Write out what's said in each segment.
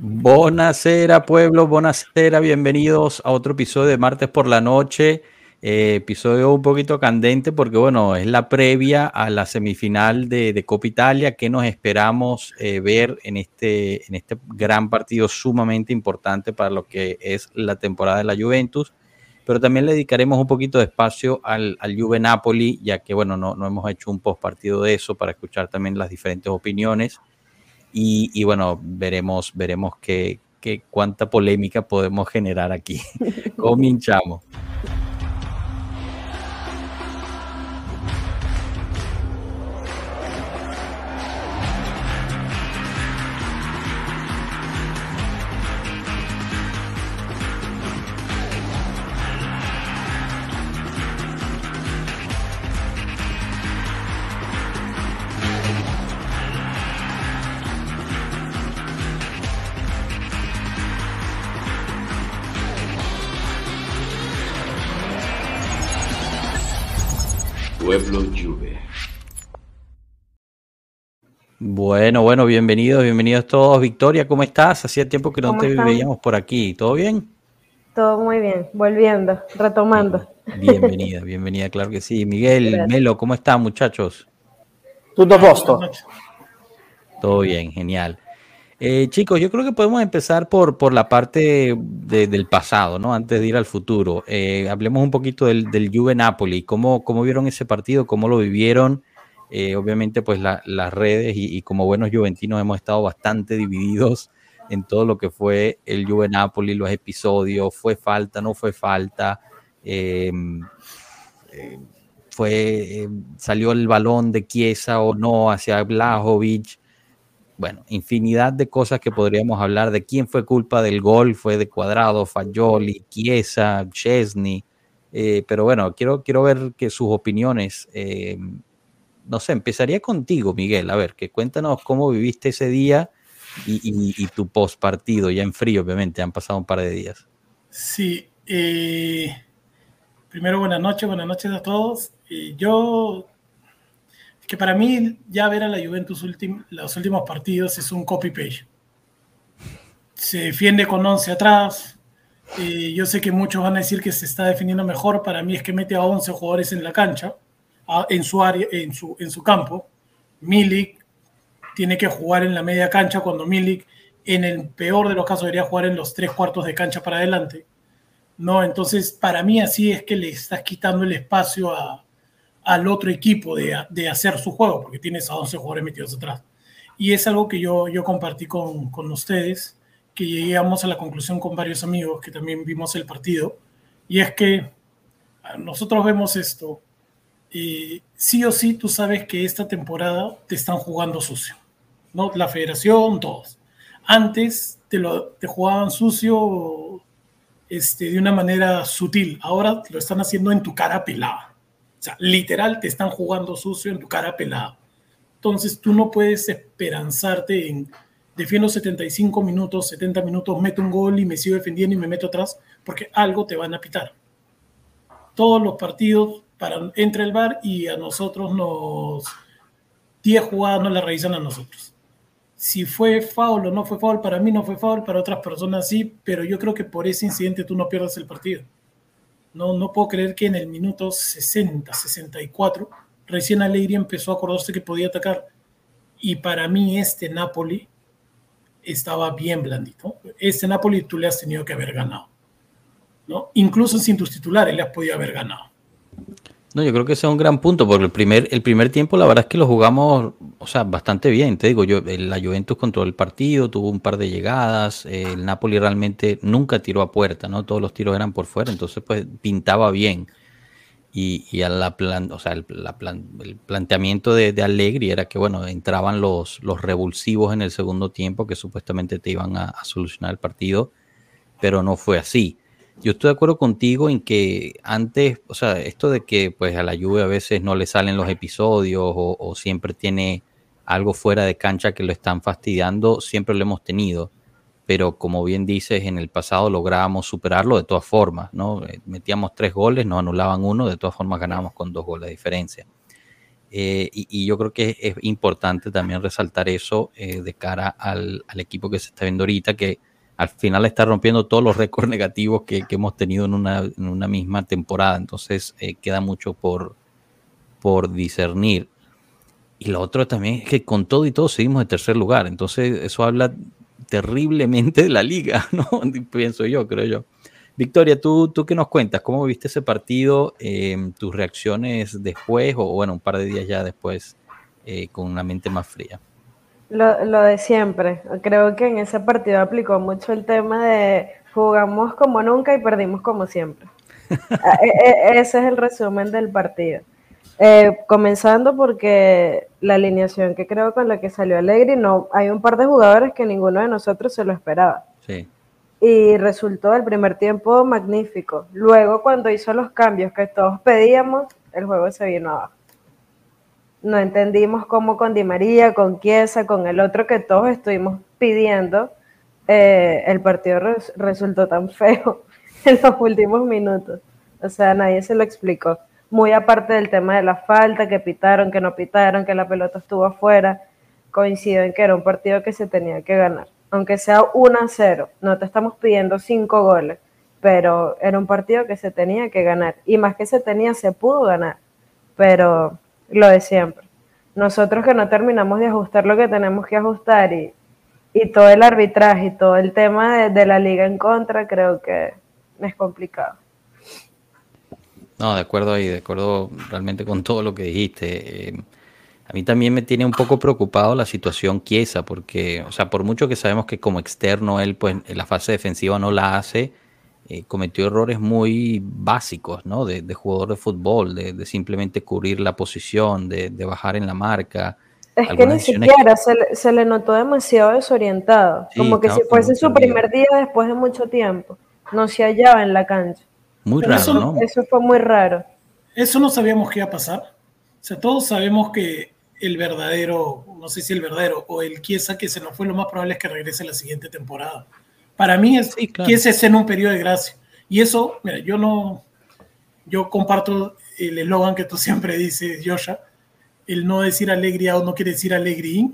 Buonasera, pueblo, buonasera, bienvenidos a otro episodio de martes por la noche. Eh, episodio un poquito candente porque, bueno, es la previa a la semifinal de, Copa Italia que nos esperamos eh, ver en este, en este gran partido sumamente importante para lo que es la temporada de la Juventus. Pero también le dedicaremos un poquito de espacio al, al Juve Napoli, ya que, bueno, no, no hemos hecho un post partido de eso para escuchar también las diferentes opiniones. Y, bueno, veremos, veremos qué, qué, cuánta polémica podemos generar aquí. Cominchamos. Bueno, bueno, bienvenidos, bienvenidos todos. Victoria, ¿cómo estás? Hacía tiempo que no te veíamos por aquí. ¿Todo bien? Todo muy bien, volviendo, retomando. Bienvenida, bienvenida, claro que sí. Miguel, Melo, ¿cómo están, muchachos? Todo posto. Todo bien, genial. Eh, chicos, yo creo que podemos empezar por, por la parte del pasado, ¿no? Antes de ir al futuro. Eh, hablemos un poquito del, del Juve Napoli. ¿Cómo, ¿Cómo vieron ese partido? ¿Cómo lo vivieron? Eh, obviamente, pues las redes y, como buenos juventinos hemos estado bastante divididos en todo lo que fue el Juve Napoli, los episodios, fue falta, no fue falta, eh, fue, em, salió el balón de Chiesa o no hacia Blajovic. Bueno, infinidad de cosas que podríamos hablar de quién fue culpa del gol, fue de Cuadrado, Fagioli, Chiesa, Chesney. Eh, pero bueno, quiero, quiero ver que sus opiniones no sé, empezaría contigo, Miguel. A ver, que cuéntanos cómo viviste ese día y, tu post partido, ya en frío, obviamente, han pasado un par de días. Sí, eh, primero buenas noches, buenas noches a todos. Eh, yo, que para mí ya ver a la Juventus los últimos partidos es un copy-page. Se defiende con 11 atrás. Eh, yo sé que muchos van a decir que se está defendiendo mejor. Para mí es que mete a 11 jugadores en la cancha en su área, en su, en su campo. Milik tiene que jugar en la media cancha cuando Milik, en el peor de los casos, debería jugar en los tres cuartos de cancha para adelante. No, entonces para mí así es que le estás quitando el espacio al otro equipo de, de, hacer su juego, porque tienes a 11 jugadores metidos atrás. Y es algo que yo, yo compartí con, con ustedes, que llegamos a la conclusión con varios amigos que también vimos el partido, y es que nosotros vemos esto sí o sí tú sabes que esta temporada te están jugando sucio, ¿no? La federación, todos. Antes te, lo, te jugaban sucio este, de una manera sutil, ahora lo están haciendo en tu cara pelada. O sea, literal te están jugando sucio en tu cara pelada. Entonces tú no puedes esperanzarte en defiendo 75 minutos, 70 minutos, meto un gol y me sigo defendiendo y me meto atrás, porque algo te van a pitar. Todos los partidos para, entre el bar y a nosotros nos 10 jugadas no la revisan a nosotros. Si fue foul o no fue foul, para mí no fue foul, para otras personas sí, pero yo creo que por ese incidente tú no pierdas el partido. No, no puedo creer que en el minuto 60, 64, recién Alegri empezó a acordarse que podía atacar. Y para mí este Napoli estaba bien blandito. Este Napoli tú le has tenido que haber ganado. ¿no? Incluso sin tus titulares le has podido haber ganado. No, yo creo que ese es un gran punto, porque el primer, el primer tiempo la verdad es que lo jugamos, o sea, bastante bien. Te digo, yo, la Juventus controló el partido, tuvo un par de llegadas, el Napoli realmente nunca tiró a puerta, ¿no? Todos los tiros eran por fuera, entonces pues pintaba bien. Y, y a la plan, o sea, el, el planteamiento de, de, Allegri era que, bueno, entraban los, los revulsivos en el segundo tiempo que supuestamente te iban a solucionar el partido, pero no fue así yo estoy de acuerdo contigo en que antes, o sea, esto de que pues a la lluvia a veces no le salen los episodios o, siempre tiene algo fuera de cancha que lo están fastidiando, siempre lo hemos tenido. Pero como bien dices, en el pasado lográbamos superarlo de todas formas, ¿no? Eh, metíamos tres goles, nos anulaban uno, de todas formas ganábamos con dos goles de diferencia. Eh, y, yo creo que es importante también resaltar eso eh, de cara al, equipo que se está viendo ahorita, que al final está rompiendo todos los récords negativos que, hemos tenido en una, misma temporada. Entonces eh, queda mucho por, discernir. Y lo otro también es que con todo y todo seguimos en tercer lugar. Entonces eso habla terriblemente de la liga, ¿no? Pienso yo, creo yo. Victoria, ¿tú, ¿tú qué nos cuentas? ¿Cómo viste ese partido? Em, ¿Tus reacciones después o bueno, un par de días ya después eh, con una mente más fría? Lo, lo, de siempre. Creo que en ese partido aplicó mucho el tema de jugamos como nunca y perdimos como siempre. Ah, e, e, ese es el resumen del partido. Eh, comenzando porque la alineación que creo con la que salió Alegri, no, hay un par de jugadores que ninguno de nosotros se lo esperaba. Sí y resultó el primer tiempo magnífico. Luego, cuando hizo los cambios que todos pedíamos, el juego se vino abajo. No entendimos cómo con Di María, con Chiesa, con el otro que todos estuvimos pidiendo, eh, el partido resultó tan feo en los últimos minutos. O sea, nadie se lo explicó. Muy aparte del tema de la falta, que pitaron, que no pitaron, que la pelota estuvo afuera, coincido en que era un partido que se tenía que ganar aunque sea 1 a 0, no te estamos pidiendo 5 goles, pero era un partido que se tenía que ganar. Y más que se tenía, se pudo ganar. Pero lo de siempre. Nosotros que no terminamos de ajustar lo que tenemos que ajustar y, todo el arbitraje y todo el tema de, la liga en contra, creo que es complicado. No, de acuerdo ahí, de acuerdo realmente con todo lo que dijiste. Eh, a mí también me tiene un poco preocupado la situación Chiesa, porque, o sea, por mucho que sabemos que como externo él, pues en la fase defensiva no la hace, eh, cometió errores muy básicos, ¿no? De, jugador de fútbol, de, simplemente cubrir la posición, de, bajar en la marca. Es que ni siquiera se, le, notó demasiado desorientado, como que si fuese su primer día después de mucho tiempo, no se hallaba en la cancha. Muy raro, eso, ¿no? Eso fue muy raro. Eso no sabíamos qué iba a pasar. O sea, todos sabemos que el verdadero, no sé si el verdadero, o el Chiesa que se nos fue, lo más probable es que regrese la siguiente temporada. Para mí es que Chiesa es en un periodo de gracia. Y eso, mira, yo no, yo comparto el eslogan que tú siempre dices, Yosha, el no decir alegría o no quiere decir alegría,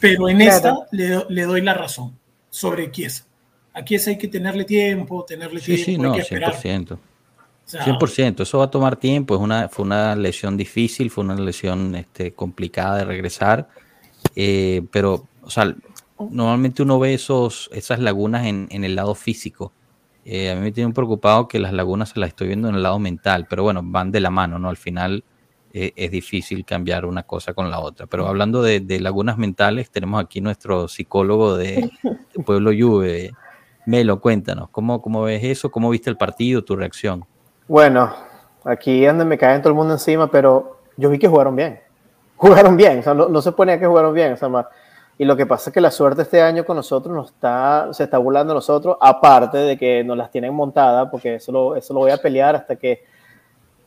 pero en esta le, doy la razón sobre Chiesa. A Chiesa hay que tenerle tiempo, tenerle tiempo, sí, no, hay que esperar. 100%, eso va a tomar tiempo, es una, fue una lesión difícil, fue una lesión este, complicada de regresar, eh, pero, o sea, normalmente uno ve esos, esas lagunas en, el lado físico. Eh, a mí me tiene preocupado que las lagunas se las estoy viendo en el lado mental, pero bueno, van de la mano, ¿no? Al final eh, es difícil cambiar una cosa con la otra. Pero hablando de, lagunas mentales, tenemos aquí nuestro psicólogo de, Pueblo Juve. Melo, cuéntanos, ¿cómo, ¿cómo ves eso? ¿Cómo viste el partido, tu reacción? Bueno, aquí donde me caen todo el mundo encima, pero yo vi que jugaron bien. Jugaron bien, o sea, no, se ponía que jugaron bien. O sea, y lo que pasa es que la suerte este año con nosotros nos está, se está burlando a nosotros, aparte de que nos las tienen montada, porque eso lo, eso lo voy a pelear hasta que,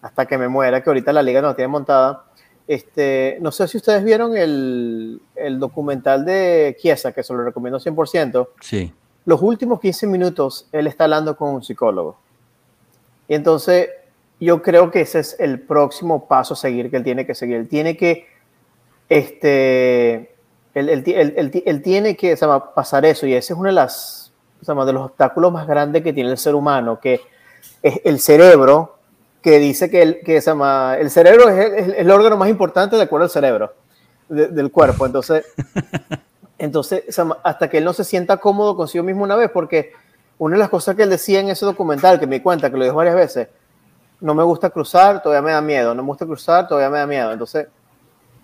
hasta que me muera, que ahorita la liga nos tiene montada. Este, no sé si ustedes vieron el, el documental de Chiesa, que se lo recomiendo 100%. Sí. Los últimos 15 minutos él está hablando con un psicólogo. Y entonces yo creo que ese es el próximo paso a seguir que él tiene que seguir. Él tiene que, este, él, tiene que pasar eso y ese es uno de, las, de los obstáculos más grandes que tiene el ser humano, que es el cerebro, que dice que, el, que el cerebro es el, órgano más importante de acuerdo al cerebro del cuerpo. Entonces, entonces hasta que él no se sienta cómodo consigo mismo una vez, porque una de las cosas que él decía en ese documental, que me di cuenta, que lo dijo varias veces, no me gusta cruzar, todavía me da miedo, no me gusta cruzar, todavía me da miedo. Entonces,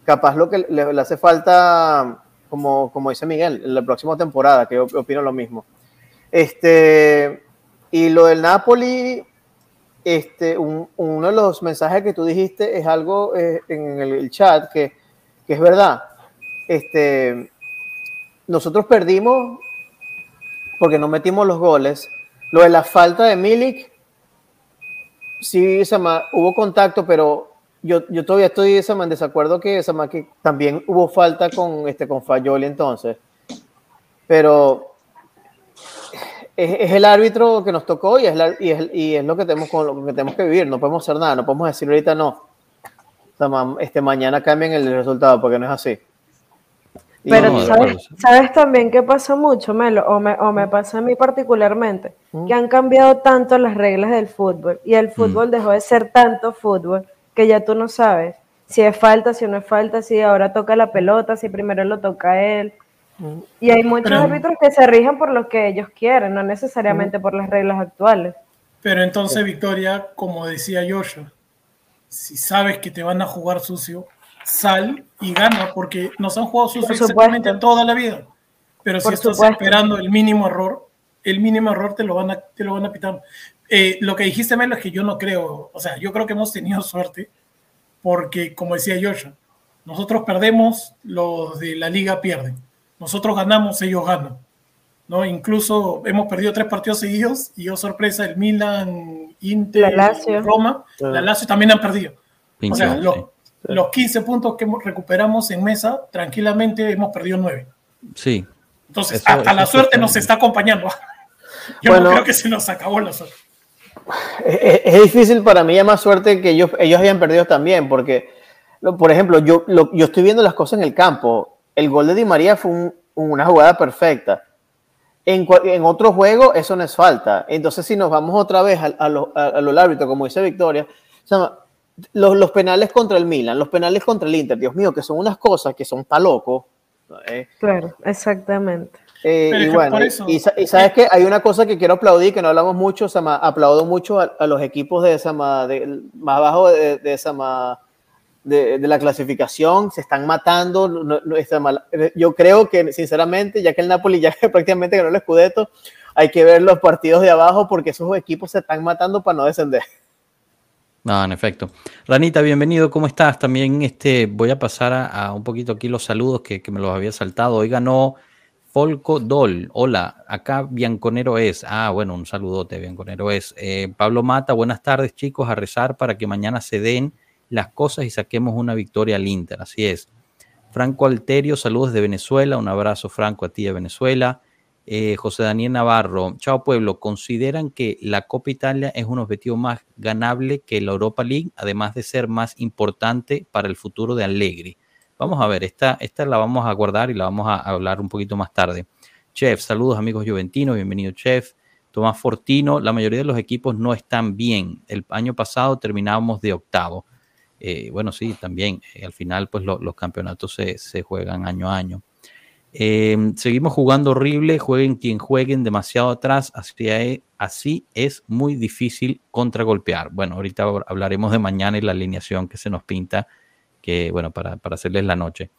capaz lo que le, hace falta, como, como dice Miguel, en la próxima temporada, que yo opino lo mismo. Este, y lo del Napoli, este, uno de los mensajes que tú dijiste es algo eh, en el, chat que, que, es verdad. Este, nosotros perdimos porque no metimos los goles. Lo de la falta de Milik, sí, hubo contacto, pero yo, yo todavía estoy en desacuerdo que, que también hubo falta con, este, con Fayoli entonces. Pero es, el árbitro que nos tocó y es, y es, y es lo, que tenemos, con lo que tenemos que vivir. No podemos hacer nada, no podemos decir ahorita no. este, mañana cambien el resultado, porque no es así. Pero ¿sabes, también qué pasa mucho, Melo, o me, o me pasa a mí particularmente, que han cambiado tanto las reglas del fútbol y el fútbol dejó de ser tanto fútbol que ya tú no sabes si es falta, si no es falta, si ahora toca la pelota, si primero lo toca él. Y hay muchos árbitros que se rigen por lo que ellos quieren, no necesariamente por las reglas actuales. Pero entonces, Victoria, como decía Joshua, si sabes que te van a jugar sucio, sal y gana, porque nos han jugado sucio exactamente toda la vida. Pero si estás esperando el mínimo error, el mínimo error te lo van a, te lo van a pitar. Eh, lo que dijiste, Melo, es que yo no creo, o sea, yo creo que hemos tenido suerte, porque como decía Joshua, nosotros perdemos, los de la liga pierden. Nosotros ganamos, ellos ganan. ¿no? Incluso hemos perdido tres partidos seguidos y yo sorpresa, el Milan, Inter, Roma, la Lazio también han perdido. o sea, los, 15 puntos que recuperamos en mesa, tranquilamente hemos perdido 9. Sí. Entonces, hasta la suerte nos está acompañando. Yo no creo que se nos acabó la suerte. Es, difícil para mí, más suerte que ellos, ellos hayan perdido también, porque, por ejemplo, yo, yo estoy viendo las cosas en el campo. El gol de Di María fue una jugada perfecta en, en otro juego eso no es falta. Entonces, si nos vamos otra vez a, a, lo, a, árbitro, como dice Victoria, los, los, penales contra el Milan, los penales contra el Inter, Dios mío, que son unas cosas que son pa' loco. ¿eh? Claro, exactamente. Eh, y bueno, y, sabes que hay una cosa que quiero aplaudir, que no hablamos mucho, o aplaudo mucho a, los equipos de, esa de, más abajo de, de esa de, la clasificación, se están matando. No, Yo creo que, sinceramente, ya que el Napoli ya prácticamente ganó el Scudetto, hay que ver los partidos de abajo porque esos equipos se están matando para no descender. No, en efecto. Ranita, bienvenido, ¿cómo estás? También este, voy a pasar a, un poquito aquí los saludos que, me los había saltado. Hoy ganó Folco Dol. Hola, acá Bianconero es. Ah, bueno, un saludote, Bianconero es. Eh, Pablo Mata, buenas tardes, chicos, a rezar para que mañana se den las cosas y saquemos una victoria al Inter. Así es. Franco Alterio, saludos de Venezuela. Un abrazo, Franco, a ti de Venezuela. Eh, José Daniel Navarro, chao pueblo, ¿consideran que la Copa Italia es un objetivo más ganable que la Europa League, además de ser más importante para el futuro de Allegri? Vamos a ver, esta, esta la vamos a guardar y la vamos a hablar un poquito más tarde. Chef, saludos amigos juventinos, bienvenido Chef. Tomás Fortino, la mayoría de los equipos no están bien. El año pasado terminábamos de octavo. Eh, bueno, sí, también eh, al final pues los campeonatos se, juegan año a año. Em, seguimos jugando horrible, jueguen quien jueguen demasiado atrás, así, e, así es muy difícil contragolpear. Bueno, ahorita hablaremos de mañana y la alineación que se nos pinta, que bueno, para, para hacerles la noche.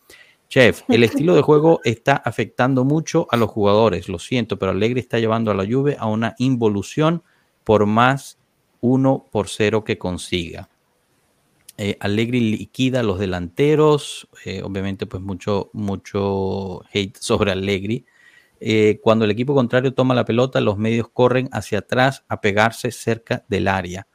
Chef, el estilo de juego está afectando mucho a los jugadores, lo siento, pero Alegre está llevando a la Juve a una involución por más uno por cero que consiga. Eh, Allegri liquida a los delanteros, eh, obviamente pues mucho, mucho hate sobre Allegri. Eh, cuando el equipo contrario toma la pelota, los medios corren hacia atrás a pegarse cerca del área.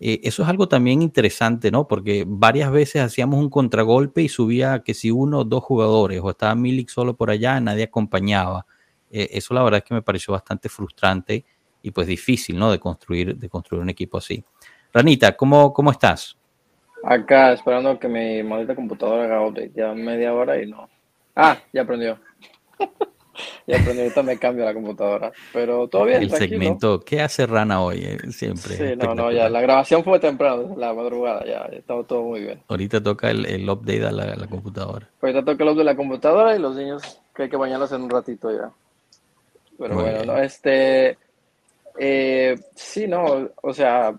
Eso es algo también interesante, ¿no? Porque varias veces hacíamos un contragolpe y subía que si uno o dos jugadores, o estaba Milik solo por allá, nadie acompañaba. eso la verdad es que me pareció bastante frustrante y pues difícil, ¿no? De construir, de construir un equipo así. Ranita, ¿cómo, cómo estás? Acá esperando que mi maldita computadora haga update. Ya media hora y no. Ah, ya aprendió. ya aprendió. Ahorita me cambio la computadora. Pero todo bien. El segmento. ¿Qué hace Rana hoy? Eh, siempre. Sí, no, no, ya. La grabación fue temprano, la madrugada. Ya, estaba todo muy bien. Ahorita toca el, el update a la, computadora. Ahorita toca el update de la computadora y los niños que hay que bañarlos en un ratito ya. Pero bueno, no, este. Eh, sí, no, o sea,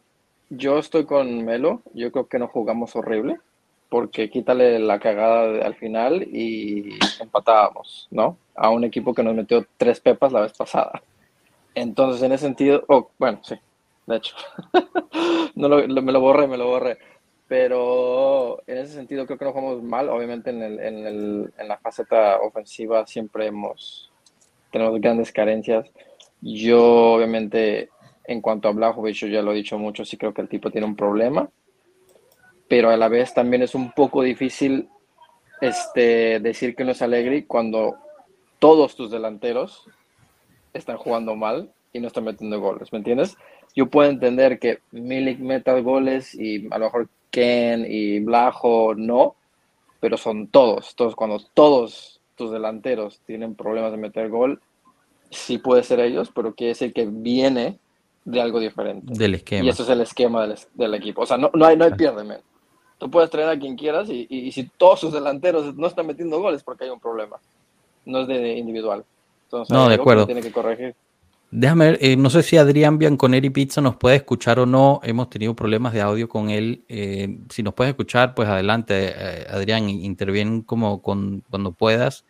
yo estoy con Melo. Yo creo que no jugamos horrible. Porque quítale la cagada al final y empatábamos, ¿no? A un equipo que nos metió tres pepas la vez pasada. Entonces, en ese sentido, oh, bueno, sí, de hecho, no me lo borré, me lo borré. Pero en ese sentido creo que no jugamos mal. Obviamente en, el, en, el, en la faceta ofensiva siempre hemos, tenemos grandes carencias. Yo obviamente en cuanto a Blajovic, yo ya lo he dicho mucho, sí creo que el tipo tiene un problema, pero a la vez también es un poco difícil este, decir que no es Allegri cuando todos tus delanteros están jugando mal y no están metiendo goles, ¿me entiendes? Yo puedo entender que Milik meta goles y a lo mejor Ken y Blajo no, pero son todos. Todos, cuando todos tus delanteros tienen problemas de meter gol, sí puede ser ellos, pero quiere decir que viene de algo diferente. Del esquema. Y eso es el esquema del, del equipo. O sea, no, no hay, no hay. Tú puedes traer a quien quieras y, y, y, si todos sus delanteros no están metiendo goles porque hay un problema. No es de individual. Entonces, no, de acuerdo. Tiene que corregir. Déjame ver, eh, no sé si Adrián Bianconeri Pizza nos puede escuchar o no. Hemos tenido problemas de audio con él. Eh, si nos puedes escuchar, pues adelante, eh, Adrián, interviene como con, cuando puedas.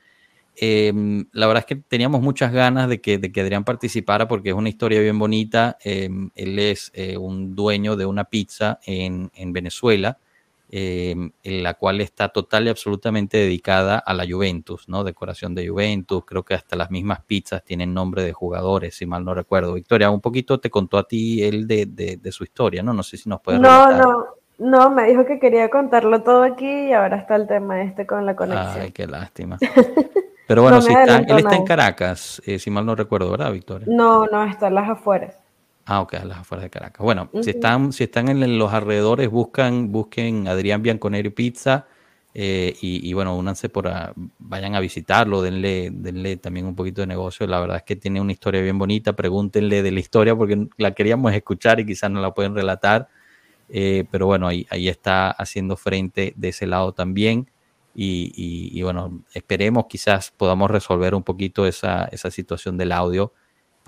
Em, la verdad es que teníamos muchas ganas de que, de que Adrián participara porque es una historia bien bonita. Él es un dueño de una pizza en, en Venezuela eh, en la cual está total y absolutamente dedicada a la Juventus, ¿no? Decoración de Juventus, creo que hasta las mismas pizzas tienen nombre de jugadores, si mal no recuerdo. Victoria, un poquito te contó a ti él de, de, de su historia, ¿no? No sé si nos puedes No, relatar. no, no, me dijo que quería contarlo todo aquí y ahora está el tema este con la conexión. Ay, qué lástima. Pero bueno, no si está, él está en Caracas, eh, si mal no recuerdo, ¿verdad, Victoria? No, no, está en las afueras. Ah, ok, a las afueras de Caracas. Bueno, uh -huh. si están, si están en los alrededores, buscan, busquen Adrián Bianconeri Pizza eh, y, y, bueno, únanse por a, vayan a visitarlo, denle, denle también un poquito de negocio. La verdad es que tiene una historia bien bonita. Pregúntenle de la historia porque la queríamos escuchar y quizás no la pueden relatar. Eh, pero bueno, ahí, ahí está haciendo frente de ese lado también. Y, y, y bueno, esperemos quizás podamos resolver un poquito esa, esa situación del audio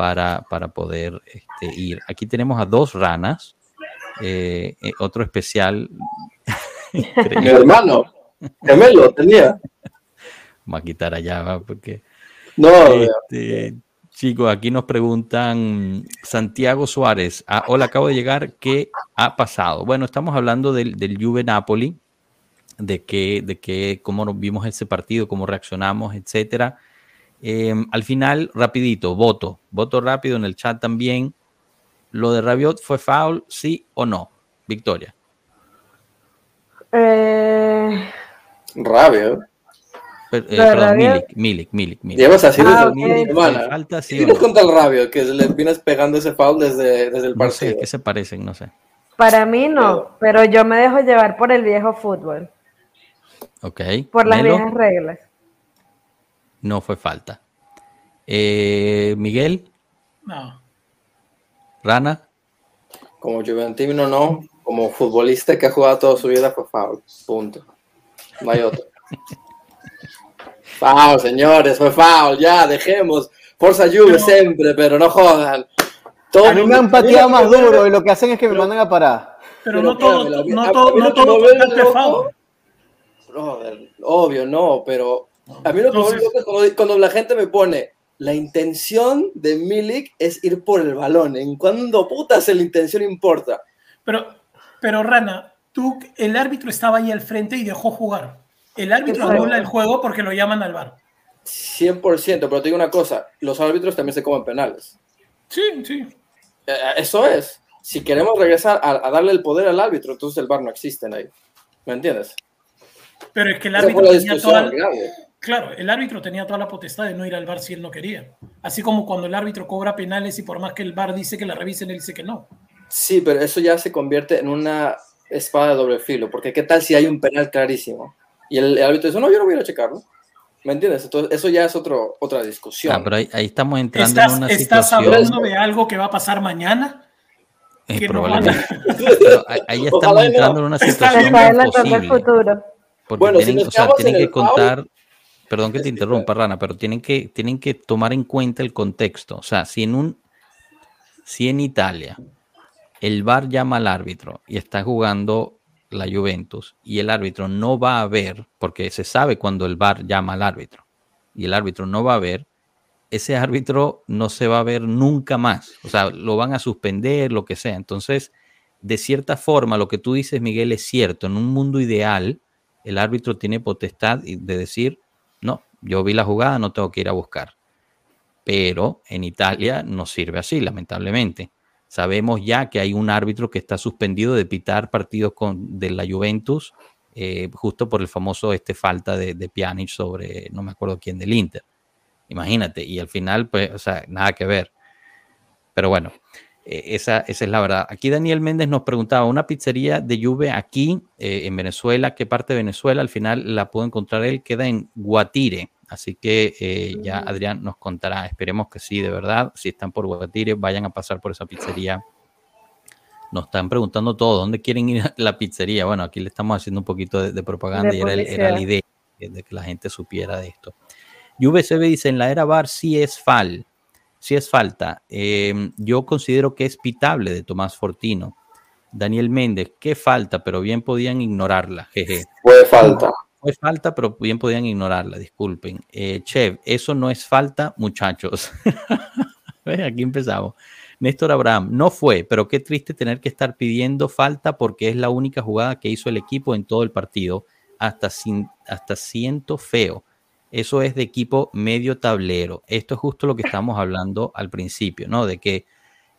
para, para poder este, ir. Aquí tenemos a dos ranas, eh, eh, otro especial. Mi hermano, gemelo tenía. Vamos a quitar allá, porque. No, este, chicos, aquí nos preguntan Santiago Suárez. Ah, hola, acabo de llegar. ¿Qué ha pasado? Bueno, estamos hablando del, del Juve Napoli, de que, de que cómo nos vimos ese partido, cómo reaccionamos, etcétera. Eh, al final, rapidito, voto. Voto rápido en el chat también. ¿Lo de Rabiot fue foul, sí o no? Victoria. Eh... Rabiot. Eh, perdón, Milik, Milik, Milik, Milik. Llevas así desde Ah, el ok. fin de semana. Falta, sí ¿Qué nos no? cuenta el Rabiot? Que le vienes pegando ese foul desde, desde el No sé, partido. ¿qué se parecen? No sé. Para mí no, pero yo me dejo llevar por el viejo fútbol, Ok. por las Melo, viejas reglas. No fue falta. Eh, Miguel, No. Rana, Como Juventino no, como futbolista que ha jugado toda su vida fue foul. Punto. No hay otro. foul, señores, fue foul. Ya, dejemos. Forza Juve Pero- siempre, pero no jodan. Todo A mí me han pateado más Pero- duro y lo que hacen es que me mandan a parar. Pero, Pero no todo, no a- todo, no todo tocaste loco- foul. Brother, obvio, no, pero a mí lo que me es cuando, cuando la gente me pone la intención de Milik es ir por el balón. En cuando putas la intención importa. Pero, pero Rana, tú, el árbitro estaba ahí al frente y dejó jugar. El árbitro anula el juego porque lo llaman al bar. 100%, pero te digo una cosa, los árbitros también se comen penales. Sí, sí. Eh, Eso es. Si queremos regresar a, a darle el poder al árbitro, entonces el bar no existe ahí. ¿Me entiendes? Pero es que el árbitro tenía toda. Claro, el árbitro tenía toda la potestad de no ir al bar si él no quería. Así como cuando el árbitro cobra penales y por más que el bar dice que la revisen, él dice que no. Sí, pero eso ya se convierte en una espada de doble filo, porque ¿qué tal si hay un penal clarísimo? Y el, el árbitro dice, no, yo no voy a ir a checarlo. ¿Me entiendes? Entonces, eso ya es otro, otra discusión. Ah, pero ahí, ahí estamos entrando ¿Estás, en una estás situación. hablando de algo que va a pasar mañana? eh, que no probablemente. Pero ahí, estamos Ojalá no. entrando en una situación imposible. futuro. Porque Bueno, tienen, o sea, que contar, perdón que te es interrumpa, Rana, pero tienen que, tienen que tomar en cuenta el contexto. O sea, si en un, si en Italia el VAR llama al árbitro y está jugando la Juventus y el árbitro no va a ver, porque se sabe cuando el VAR llama al árbitro y el árbitro no va a ver, ese árbitro no se va a ver nunca más. O sea, lo van a suspender, lo que sea. Entonces, de cierta forma, lo que tú dices, Miguel, es cierto. En un mundo ideal, el árbitro tiene potestad de decir, no, yo vi la jugada, no tengo que ir a buscar. Pero en Italia no sirve así, lamentablemente. Sabemos ya que hay un árbitro que está suspendido de pitar partidos con, de la Juventus, eh, justo por el famoso este falta de, de Pjanic sobre, no me acuerdo quién, del Inter. Imagínate, y al final, pues, o sea, nada que ver. Pero bueno, Eh, esa, esa, es la verdad. Aquí Daniel Méndez nos preguntaba, una pizzería de Juve aquí eh, en Venezuela, ¿qué parte de Venezuela? Al final la puedo encontrar él, queda en Guatire. Así que eh, ya Adrián nos contará. Esperemos que sí, de verdad. Si están por Guatire, vayan a pasar por esa pizzería. Nos están preguntando todo, ¿dónde quieren ir a la pizzería? Bueno, aquí le estamos haciendo un poquito de, propaganda y era, era, la idea de que la gente supiera de esto. VCB dice, en la era bar sí es fal, sí es falta. Em, yo considero que es pitable de Tomás Fortino. Daniel Méndez, qué falta, pero bien podían ignorarla. Fue falta. Fue falta, pero bien podían ignorarla, disculpen. Eh, Chev, eso no es falta, muchachos. Aquí empezamos. Néstor Abraham, no fue, pero qué triste tener que estar pidiendo falta porque es la única jugada que hizo el equipo en todo el partido. Hasta, sin, hasta siento feo. Eso es de equipo medio tablero. Esto es justo lo que estamos hablando al principio, ¿no? De que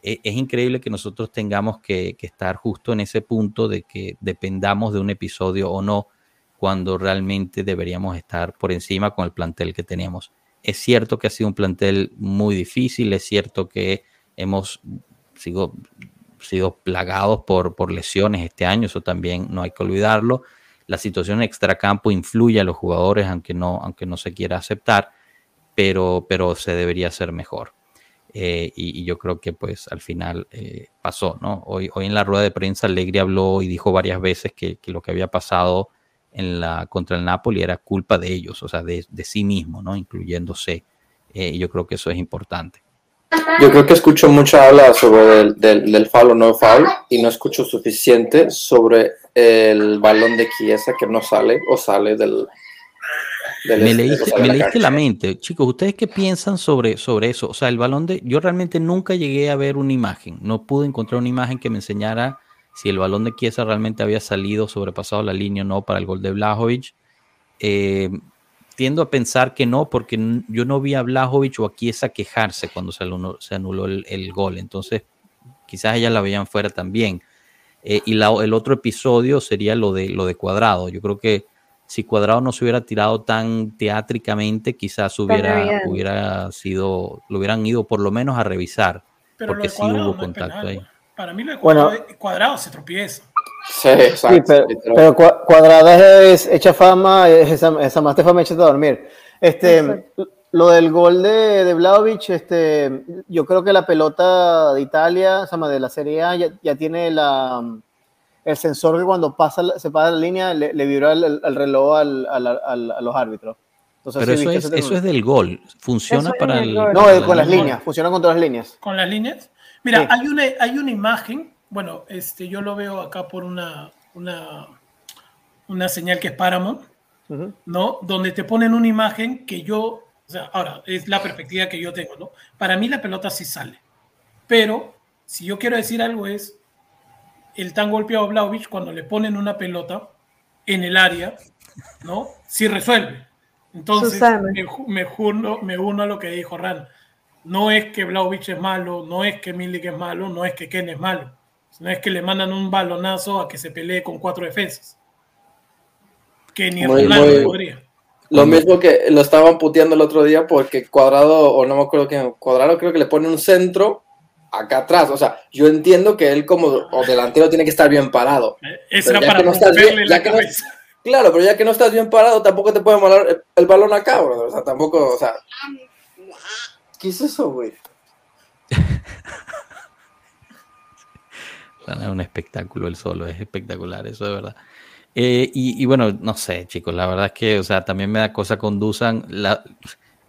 eh, es increíble que nosotros tengamos que, estar justo en ese punto de que dependamos de un episodio o no, cuando realmente deberíamos estar por encima con el plantel que teníamos. Es cierto que ha sido un plantel muy difícil, es cierto que hemos sido, sido plagados por, por lesiones este año, eso también no hay que olvidarlo la situación extracampo influye a los jugadores, aunque no, aunque no se quiera aceptar, pero, pero se debería hacer mejor. Eh, y, yo creo que pues al final eh, pasó, ¿no? Hoy, hoy en la rueda de prensa Allegri habló y dijo varias veces que, lo que había pasado en la, contra el Napoli era culpa de ellos, o sea, de, sí mismo, ¿no? Incluyéndose. Eh, y yo creo que eso es importante. Yo creo que escucho mucha habla sobre el, del, del foul o no foul y no escucho suficiente sobre el balón de Chiesa que no sale o sale del... me leíste, la, mente. Chicos, ¿ustedes qué piensan sobre, sobre eso? O sea, el balón de... Yo realmente nunca llegué a ver una imagen. No pude encontrar una imagen que me enseñara si el balón de Chiesa realmente había salido, sobrepasado la línea o no para el gol de Blajovic. Eh, tiendo a pensar que no, porque yo no vi a Blajovic o a Chiesa quejarse cuando se anuló, se anuló el, el, gol. Entonces, quizás ellas la veían fuera también. Eh, y el otro episodio sería lo de, lo de Cuadrado. Yo creo que si Cuadrado no se hubiera tirado tan teátricamente, quizás hubiera, hubiera sido, lo hubieran ido por lo menos a revisar. porque sí hubo contacto ahí. Para mí lo de Cuadrado, cuadrado se tropieza. Sí, exacto. pero, Cuadrado es hecha fama, es esa, esa más te fama hecha a dormir. Este, lo del gol de, de Vlaovic, este, yo creo que la pelota de Italia, o de la Serie A, ya, tiene la, el sensor que cuando pasa, se pasa la línea le, le vibra el, reloj al, al, a los árbitros. Entonces, Pero eso, es, eso es del gol. ¿Funciona para el, No, con las líneas. Funciona con todas las líneas. ¿Con las líneas? Mira, hay, una, hay una imagen. Bueno, este, yo lo veo acá por una, una, una señal que es Paramount, ¿no? Donde te ponen una imagen que yo ahora, es la perspectiva que yo tengo, ¿no? Para mí la pelota sí sale. Pero, si yo quiero decir algo es, el tan golpeado Blaovic cuando le ponen una pelota en el área, ¿no? Sí resuelve. Entonces, me, me, me, uno a lo que dijo Ran. No es que Blaovic es malo, no es que Milik es malo, no es que Ken es malo. No es que le mandan un balonazo a que se pelee con cuatro defensas. Que ni Ronaldo podría. Lo mismo que lo estaban puteando el otro día porque Cuadrado, o no me acuerdo quién, Cuadrado creo que le pone un centro acá atrás. O sea, yo entiendo que él como o delantero tiene que estar bien parado. Eso era para no bien, la cabeza. claro, pero ya que no estás bien parado, tampoco te pueden mandar el, balón acá, bro. O sea, tampoco, o sea... ¿Qué es eso, güey? es un espectáculo el solo, es espectacular, eso de verdad. Eh, y, bueno, no sé, chicos, la verdad es que, o sea, también me da cosa con Dusan. La,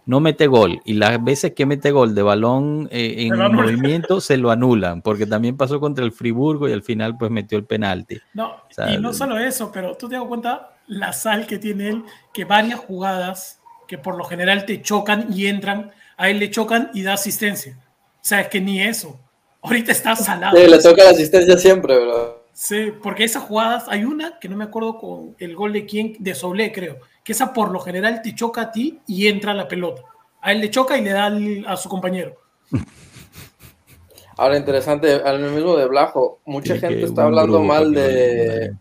no mete gol y las veces que mete gol de balón eh, en movimiento se lo anulan, porque también pasó contra el Friburgo y al final pues metió el penalti. No, y no solo eso, pero tú te das cuenta la sal que tiene él, que varias jugadas que por lo general te chocan y entran, a él le chocan y da asistencia. O sea, es que ni eso. Ahorita está salado. Sí, le toca la asistencia siempre, ¿verdad? Sí, porque esas jugadas, hay una que no me acuerdo con el gol de quién, de Soblé, creo, que esa por lo general te choca a ti y entra la pelota. A él le choca y le da a su compañero. Ahora, interesante, al mismo de Blajo, mucha gente está hablando mal de,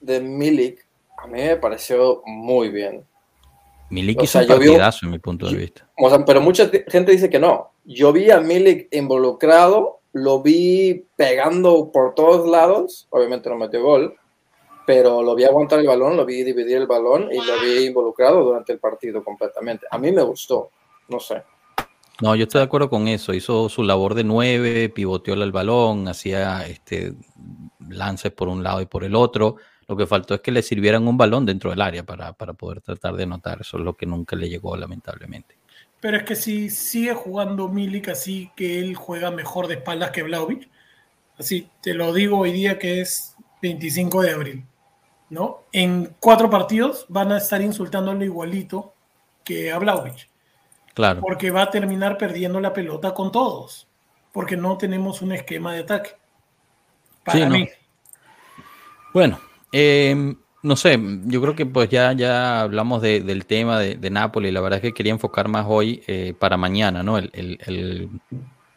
de Milik. A mí me pareció muy bien. Milik hizo un partidazo en mi punto de vista. O sea, pero mucha gente dice que no. Yo vi a Milik involucrado lo vi pegando por todos lados, obviamente no metió gol, pero lo vi aguantar el balón, lo vi dividir el balón y lo vi involucrado durante el partido completamente. A mí me gustó, no sé. No, yo estoy de acuerdo con eso. Hizo su labor de nueve, pivoteó el balón, hacía este lances por un lado y por el otro. Lo que faltó es que le sirvieran un balón dentro del área para, poder tratar de anotar. Eso es lo que nunca le llegó, lamentablemente. Pero es que si sigue jugando Milik así, que él juega mejor de espaldas que Vlaovic, así te lo digo hoy día que es 25 de abril, ¿no? En cuatro partidos van a estar insultándolo igualito que a Vlaovic. Claro. Porque va a terminar perdiendo la pelota con todos, porque no tenemos un esquema de ataque. Para mí. Bueno, em, no sé, yo creo que pues ya, ya hablamos del tema de, de Nápoles. La verdad es que quería enfocar más hoy eh, para mañana, ¿no? El,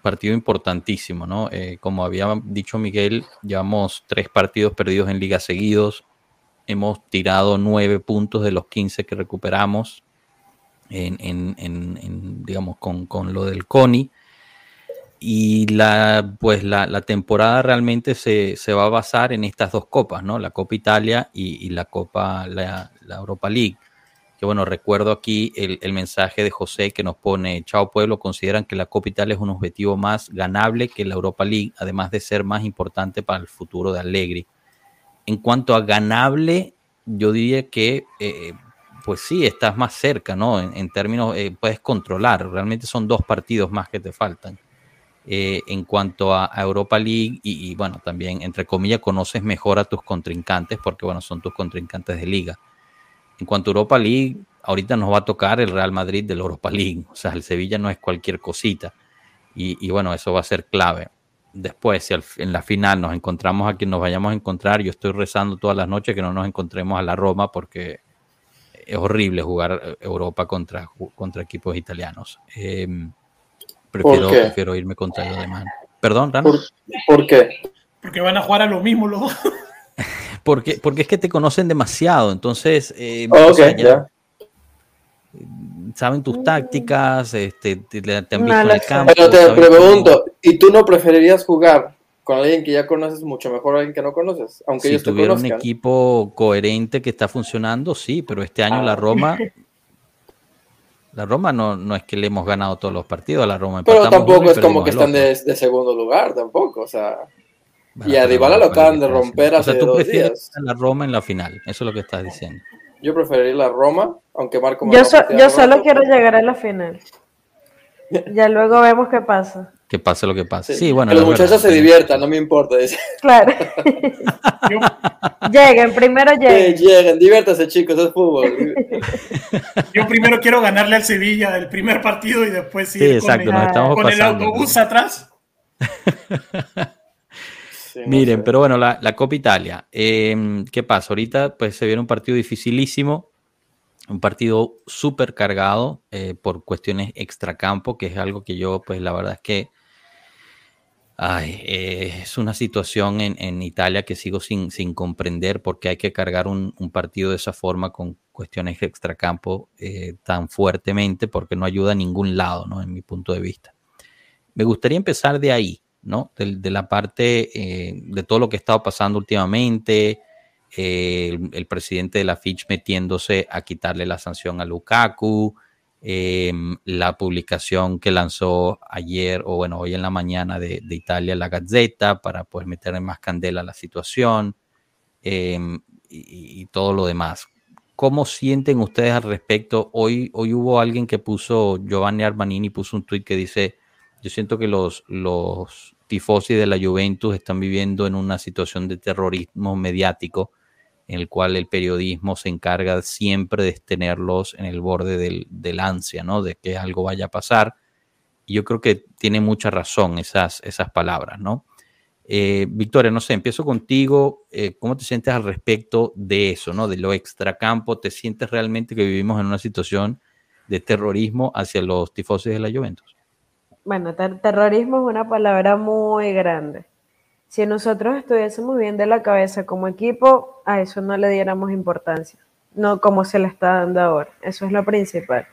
partido importantísimo, ¿no? Eh, como había dicho Miguel, llevamos tres partidos perdidos en liga seguidos. Hemos tirado nueve puntos de los 15 que recuperamos en, digamos, con, lo del CONI. Y la, pues la, temporada realmente se, va a basar en estas dos copas, ¿no? La Copa Italia y, la Copa, la, Europa League. Que bueno, recuerdo aquí el, el, mensaje de José que nos pone, chao pueblo, consideran que la Copa Italia es un objetivo más ganable que la Europa League, además de ser más importante para el futuro de Allegri. En cuanto a ganable, yo diría que eh, pues sí, estás más cerca, ¿no? En, términos, eh, puedes controlar, realmente son dos partidos más que te faltan. Eh, en cuanto a, Europa League y, bueno, también, entre comillas, conoces mejor a tus contrincantes porque, bueno, son tus contrincantes de liga. En cuanto a Europa League, ahorita nos va a tocar el Real Madrid de la Europa League, o sea, el Sevilla no es cualquier cosita. Y, bueno, eso va a ser clave. Después, si en la final nos encontramos a quien nos vayamos a encontrar, yo estoy rezando todas las noches que no nos encontremos a la Roma porque es horrible jugar eh, Europa contra, contra equipos italianos. Em, prefiero, prefiero, irme contra los demás. Perdón, Rano. ¿Por, qué? Porque van a jugar a lo mismo los dos. porque, porque es que te conocen demasiado, entonces eh, saben tus tácticas, este, te, han visto en el campo. Pero te pregunto, ¿y tú no preferirías jugar con alguien que ya conoces mucho mejor a alguien que no conoces, aunque si tuviera un equipo coherente que está funcionando, sí, pero este año la. Roma la Roma no, no es que le hemos ganado todos los partidos a la Roma. Pero tampoco es como que están de, segundo lugar, tampoco, o sea. y a Dybala lo acaban de romper hace o sea, tú dos días. la Roma en la final, eso es lo que estás diciendo. Yo preferiría la Roma, aunque Marco Yo, yo solo quiero llegar a la final. Ya luego vemos qué pasa que pase lo que pase. Sí, bueno. Que los muchachos se diviertan, no me importa. Claro. lleguen, primero lleguen. lleguen, diviértase chicos, es fútbol. Yo primero quiero ganarle al Sevilla el primer partido y después sí, exacto, con, el, autobús atrás. Miren, pero bueno, la, Copa Italia. Em, ¿Qué pasa? Ahorita pues se viene un partido dificilísimo un partido súper cargado eh, por cuestiones extracampo, que es algo que yo, pues la verdad es que Ay, eh, es una situación en, Italia que sigo sin, sin comprender porque hay que cargar un, partido de esa forma con cuestiones extracampo eh, tan fuertemente porque no ayuda a ningún lado, ¿no? En mi punto de vista. Me gustaría empezar de ahí, ¿no? De, la parte eh, de todo lo que ha estado pasando últimamente, el, el, presidente de la Fitch metiéndose a quitarle la sanción a Lukaku, Em, la publicación que lanzó ayer o bueno, hoy en la mañana de, Italia la Gazzetta para poder meter más candela a la situación em, y, todo lo demás. ¿Cómo sienten ustedes al respecto? Hoy, hoy hubo alguien que puso, Giovanni Armanini puso un tweet que dice, yo siento que los, los tifosi de la Juventus están viviendo en una situación de terrorismo mediático en el cual el periodismo se encarga siempre de tenerlos en el borde del, ansia, ¿no? De que algo vaya a pasar. Y yo creo que tiene mucha razón esas, esas palabras, ¿no? Eh, Victoria, no sé, empiezo contigo. Eh, ¿Cómo te sientes al respecto de eso, ¿no? De lo extracampo. ¿Te sientes realmente que vivimos en una situación de terrorismo hacia los tifosis de la Juventus? Bueno, terrorismo es una palabra muy grande si nosotros estuviésemos bien de la cabeza como equipo, a eso no le diéramos importancia, no como se le está dando ahora. Eso es lo principal.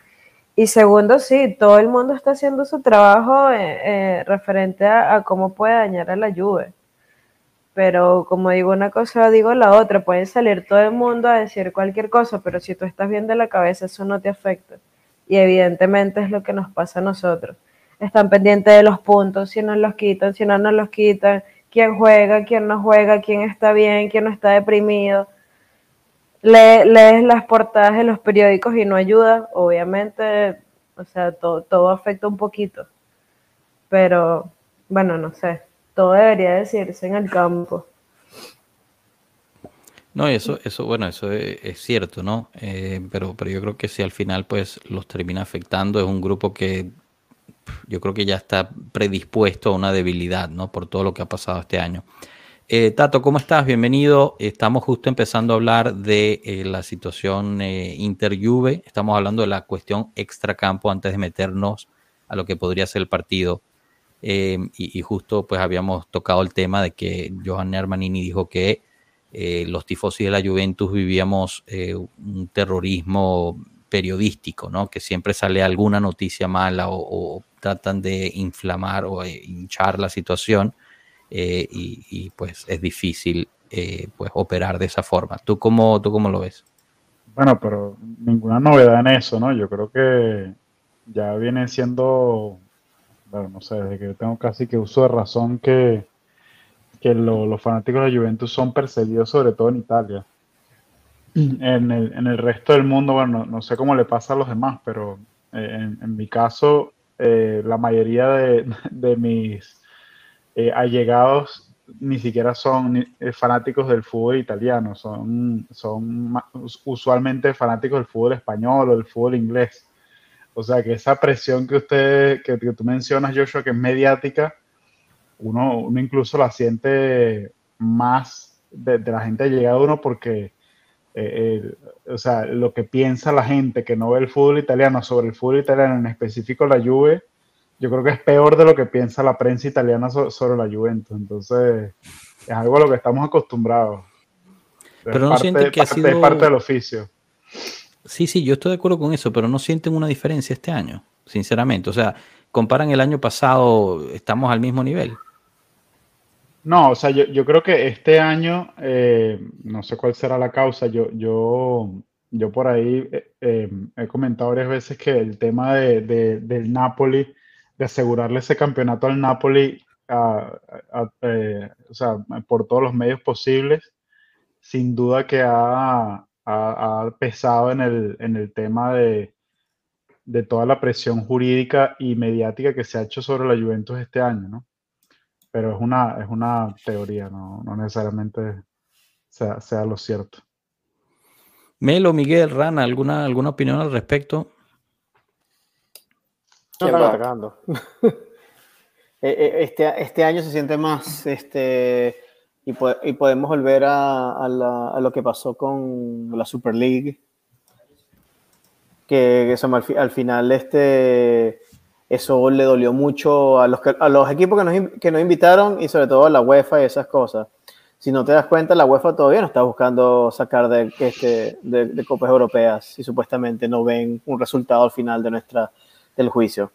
Y segundo, sí, todo el mundo está haciendo su trabajo eh, eh, referente a, cómo puede dañar a la lluvia. Pero como digo una cosa, digo la otra. Puede salir todo el mundo a decir cualquier cosa, pero si tú estás bien de la cabeza, eso no te afecta. Y evidentemente es lo que nos pasa a nosotros. Están pendientes de los puntos, si nos los quitan, si no nos los quitan, quién juega, quién no juega, quién está bien, quién no está deprimido lees las portadas de los periódicos y no ayuda, obviamente, o sea, todo, afecta un poquito. Pero, bueno, no sé, todo debería decirse en el campo. No, eso, eso, bueno, eso es, cierto, ¿no? Eh, pero, pero yo creo que si al final, pues, los termina afectando, es un grupo que yo creo que ya está predispuesto a una debilidad, ¿no? Por todo lo que ha pasado este año. Eh, Tato, ¿cómo estás? Bienvenido. Estamos justo empezando a hablar de eh, la situación eh, Inter-Juve. Estamos hablando de la cuestión extracampo antes de meternos a lo que podría ser el partido. Y, justo pues habíamos tocado el tema de que Johan Armanini dijo que los tifosi de la Juventus vivíamos un terrorismo periodístico, ¿no? Que siempre sale alguna noticia mala o tratan de inflamar o hinchar la situación eh, y, pues es difícil eh, pues operar de esa forma. ¿Tú cómo, ¿Tú cómo lo ves? Bueno, pero ninguna novedad en eso, ¿no? Yo creo que ya viene siendo, bueno, no sé, desde que tengo casi que uso de razón que, que los fanáticos de la Juventus son perseguidos sobre todo en Italia. En el, en el resto del mundo, bueno, no, sé cómo le pasa a los demás, pero eh, en, mi caso, la mayoría de, de mis eh, allegados ni siquiera son eh, fanáticos del fútbol italiano, son, son usualmente fanáticos del fútbol español o del fútbol inglés. O sea que esa presión que usted, que, tú mencionas, Joshua, que es mediática, uno, uno incluso la siente más de, la gente allegada a uno porque, eh, o sea, lo que piensa la gente que no ve el fútbol italiano sobre el fútbol italiano, en específico la Juve, yo creo que es peor de lo que piensa la prensa italiana sobre la Juventus. Entonces, es algo a lo que estamos acostumbrados. Pero no sienten que ha sido... Es parte del oficio. Sí, sí, yo estoy de acuerdo con eso, pero no sienten una diferencia este año, sinceramente. O sea, comparan el año pasado, estamos al mismo nivel. No, o sea, yo, creo que este año, eh, no sé cuál será la causa, yo, yo, yo por ahí eh, eh, he comentado varias veces que el tema de, del Napoli de asegurarle ese campeonato al Napoli o sea, por todos los medios posibles, sin duda que ha, pesado en el, en el tema de, de, toda la presión jurídica y mediática que se ha hecho sobre la Juventus este año, ¿no? Pero es una, es una teoría, no, no necesariamente sea, sea, lo cierto. Melo, Miguel, Rana, ¿alguna, ¿alguna opinión al respecto? Eh, eh, este, este año se siente más, este, y, y podemos volver a, a, lo que pasó con la Super League, que, al, final este, eso le dolió mucho a los, equipos que nos, invitaron y sobre todo a la UEFA y esas cosas. Si no te das cuenta, la UEFA todavía no está buscando sacar de, este, copas europeas y supuestamente no ven un resultado al final de nuestra del juicio.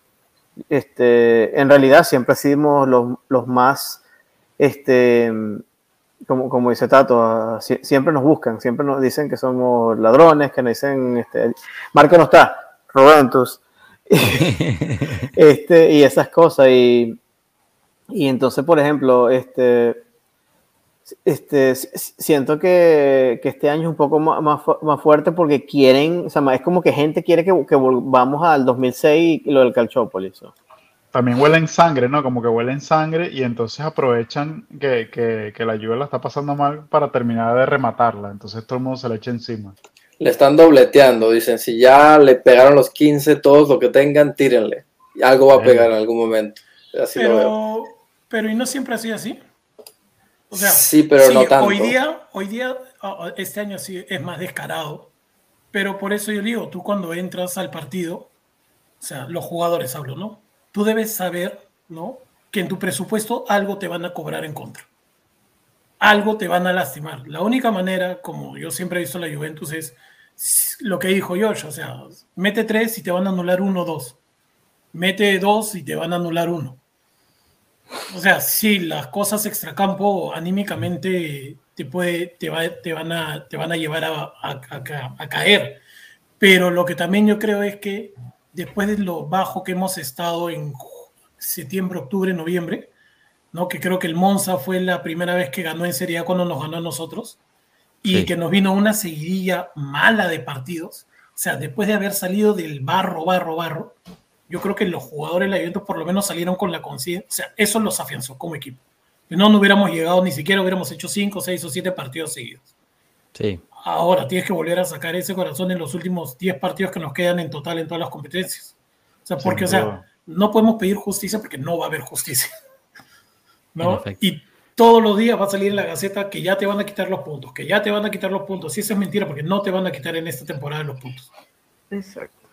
Este, en realidad siempre los, los más, este, como, como dice Tato, siempre nos buscan, siempre nos dicen que somos ladrones, que nos dicen, este, Marco no está, Robentus, este, y esas cosas. Y, y entonces, por ejemplo, este, este, siento que, que, este año es un poco más, más, fuerte porque quieren, o sea, es como que gente quiere que, que volvamos al 2006 y lo del Calchópolis. También huele en sangre, ¿no? Como que huele en sangre y entonces aprovechan que, que, la lluvia la está pasando mal para terminar de rematarla. Entonces todo el mundo se le echa encima. Le están dobleteando, dicen, si ya le pegaron los 15, todos lo que tengan, tírenle. Y algo va a pegar en algún momento. Así pero, lo veo. pero, ¿y no siempre ha sido así? O sea, sí, pero no tanto. Hoy día, hoy día, este año sí es más descarado, pero por eso yo digo, tú cuando entras al partido, o sea, los jugadores hablo, ¿no? Tú debes saber, ¿no? Que en tu presupuesto algo te van a cobrar en contra. Algo te van a lastimar. La única manera, como yo siempre he visto la Juventus, es lo que dijo George, o sea, mete tres y te van a anular uno o dos. Mete dos y te van a anular uno. O sea, sí, las cosas extracampo anímicamente te, puede, te, te, van, a, te van a llevar a, a, caer. Pero lo que también yo creo es que después de lo bajo que hemos estado en septiembre, octubre, noviembre, ¿no? que creo que el Monza fue la primera vez que ganó en Serie A cuando nos ganó a nosotros, y que nos vino una seguidilla mala de partidos. O sea, después de haber salido del barro, barro, barro, yo creo que los jugadores de la Juventus por lo menos salieron con la conciencia, o sea, eso los afianzó como equipo. No, no hubiéramos llegado, ni siquiera hubiéramos hecho cinco, seis o siete partidos seguidos. Sí. Ahora tienes que volver a sacar ese corazón en los últimos 10 partidos que nos quedan en total en todas las competencias. O sea, porque, o sea, no podemos pedir justicia porque no va a haber justicia. ¿no? Y todos los días va a salir en la Gaceta que ya te van a quitar los puntos, que ya te van a quitar los puntos. Y eso es mentira porque no te van a quitar en esta temporada los puntos. Exacto.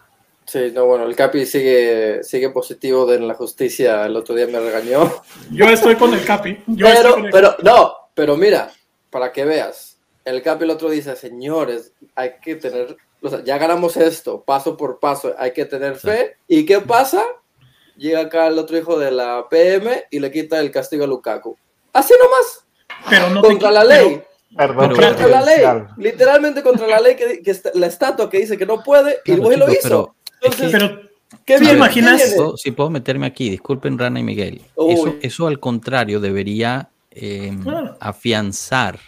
Sí, no, bueno, el Capi sigue, sigue positivo de la justicia. El otro día me regañó. Yo estoy con el Capi. pero, pero, no, pero mira, para que veas, el Capi el otro dice, señores, hay que tener, o sea, ya ganamos esto, paso por paso, hay que tener fe. ¿Y qué pasa? Llega acá el otro hijo de la PM y le quita el castigo a Lukaku. Así nomás. Pero no contra la ley. contra la ley. Literalmente contra la ley que, que la estatua que dice que no puede, y el lo hizo. pero, ¿qué bien imaginas? Si puedo meterme aquí, disculpen Rana y Miguel. Eso, al contrario debería em, afianzar,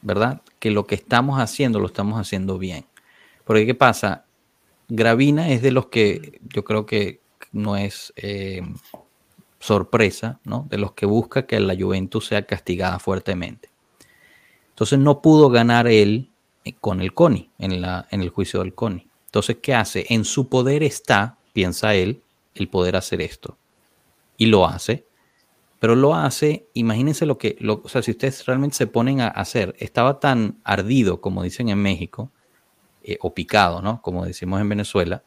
¿verdad? Que lo que estamos haciendo lo estamos haciendo bien. Porque ¿qué pasa? Gravina es de los que yo creo que no es eh, sorpresa, ¿no? De los que busca que la Juventus sea castigada fuertemente. Entonces no pudo ganar él eh, con el CONI, en, la, en el juicio del CONI. Entonces, ¿qué hace? En su poder está, piensa él, el poder hacer esto. Y lo hace. Pero lo hace, imagínense lo que, o sea, si ustedes realmente se ponen a hacer, estaba tan ardido, como dicen en México, eh, o picado, ¿no? Como decimos en Venezuela,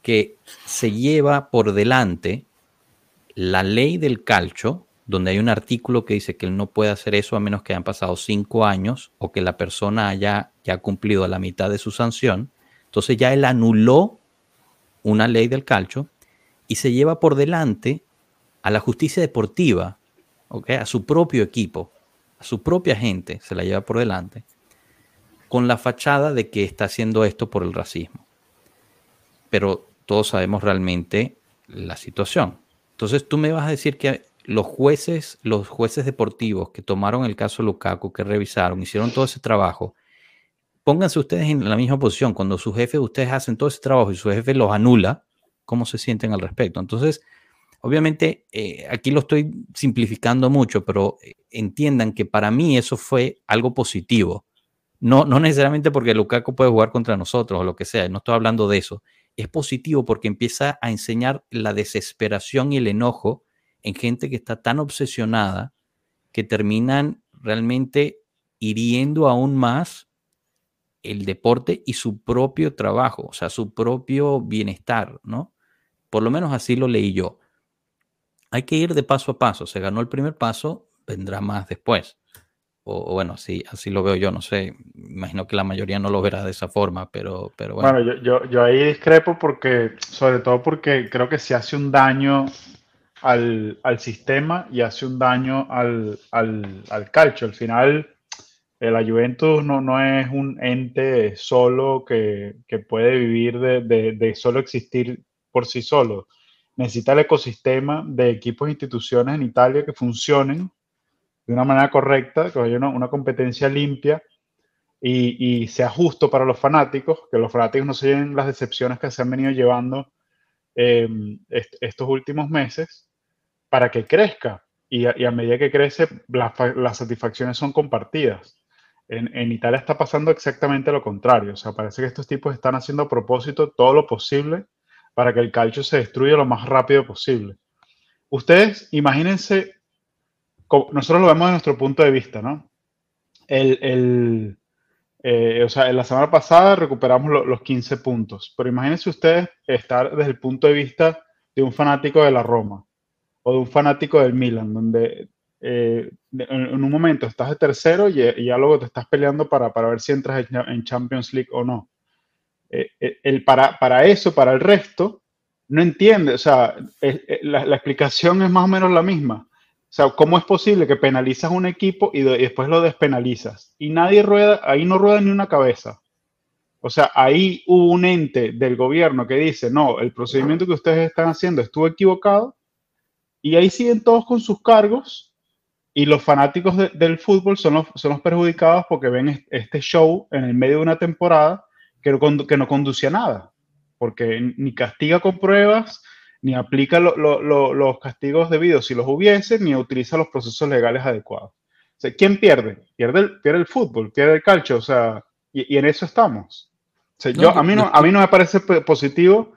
que se lleva por delante la ley del calcho, donde hay un artículo que dice que él no puede hacer eso a menos que hayan pasado cinco años o que la persona haya ya cumplido la mitad de su sanción. Entonces ya él anuló una ley del calcho y se lleva por delante a la justicia deportiva, a su propio equipo, a su propia gente, se la lleva por delante, con la fachada de que está haciendo esto por el racismo. Pero todos sabemos realmente la situación. Entonces tú me vas a decir que los jueces, los jueces deportivos que tomaron el caso Lukaku, que revisaron, hicieron todo ese trabajo, pónganse ustedes en la misma posición. Cuando su jefe, ustedes hacen todo ese trabajo y su jefe los anula, ¿cómo se sienten al respecto? Entonces, obviamente, eh, aquí lo estoy simplificando mucho, pero eh, entiendan que para mí eso fue algo positivo. No, no necesariamente porque Lukaku puede jugar contra nosotros o lo que sea, no estoy hablando de eso, es positivo porque empieza a enseñar la desesperación y el enojo en gente que está tan obsesionada que terminan realmente hiriendo aún más el deporte y su propio trabajo, o sea, su propio bienestar, ¿no? Por lo menos así lo leí yo. Hay que ir de paso a paso. Se ganó el primer paso, vendrá más después o, bueno, así, así lo veo yo, no sé, imagino que la mayoría no lo verá de esa forma, pero, pero bueno. Bueno, yo, yo, yo ahí discrepo porque, sobre todo porque creo que se hace un daño al, al sistema y hace un daño al, al, al calcio. Al final, eh, Juventus no, no es un ente solo que, que puede vivir de, de, de, solo existir por sí solo. Necesita el ecosistema de equipos e instituciones en Italia que funcionen de una manera correcta, que haya una, competencia limpia y, sea justo para los fanáticos, que los fanáticos no se lleven las decepciones que se han venido llevando em, estos últimos meses, para que crezca. Y a, medida que crece, las satisfacciones son compartidas. En, en, Italia está pasando exactamente lo contrario. O sea, parece que estos tipos están haciendo a propósito todo lo posible para que el calcio se destruya lo más rápido posible. Ustedes imagínense nosotros lo vemos desde nuestro punto de vista, ¿no? El, eh, o sea, en la semana pasada recuperamos los 15 puntos, pero imagínense ustedes estar desde el punto de vista de un fanático de la Roma o de un fanático del Milan, donde eh, en, un momento estás de tercero y, ya luego te estás peleando para, ver si entras en, Champions League o no. eh, eh, el, para, para eso, para el resto, no entiende, o sea, la, explicación es más o menos la misma. O sea, ¿cómo es posible que penalizas un equipo y, después lo despenalizas? Y nadie rueda, ahí no rueda ni una cabeza. O sea, ahí hubo un ente del gobierno que dice, no, el procedimiento que ustedes están haciendo estuvo equivocado, y ahí siguen todos con sus cargos, y los fanáticos del fútbol son los, son los perjudicados porque ven este show en el medio de una temporada que no, que no conduce a nada, porque ni castiga con pruebas, ni aplica los castigos debidos si los hubiese, ni utiliza los procesos legales adecuados. O sea, ¿quién pierde? Pierde el, pierde el fútbol, pierde el calcio, o sea, y, en eso estamos. O sea, yo, a, mí no, a mí no me parece positivo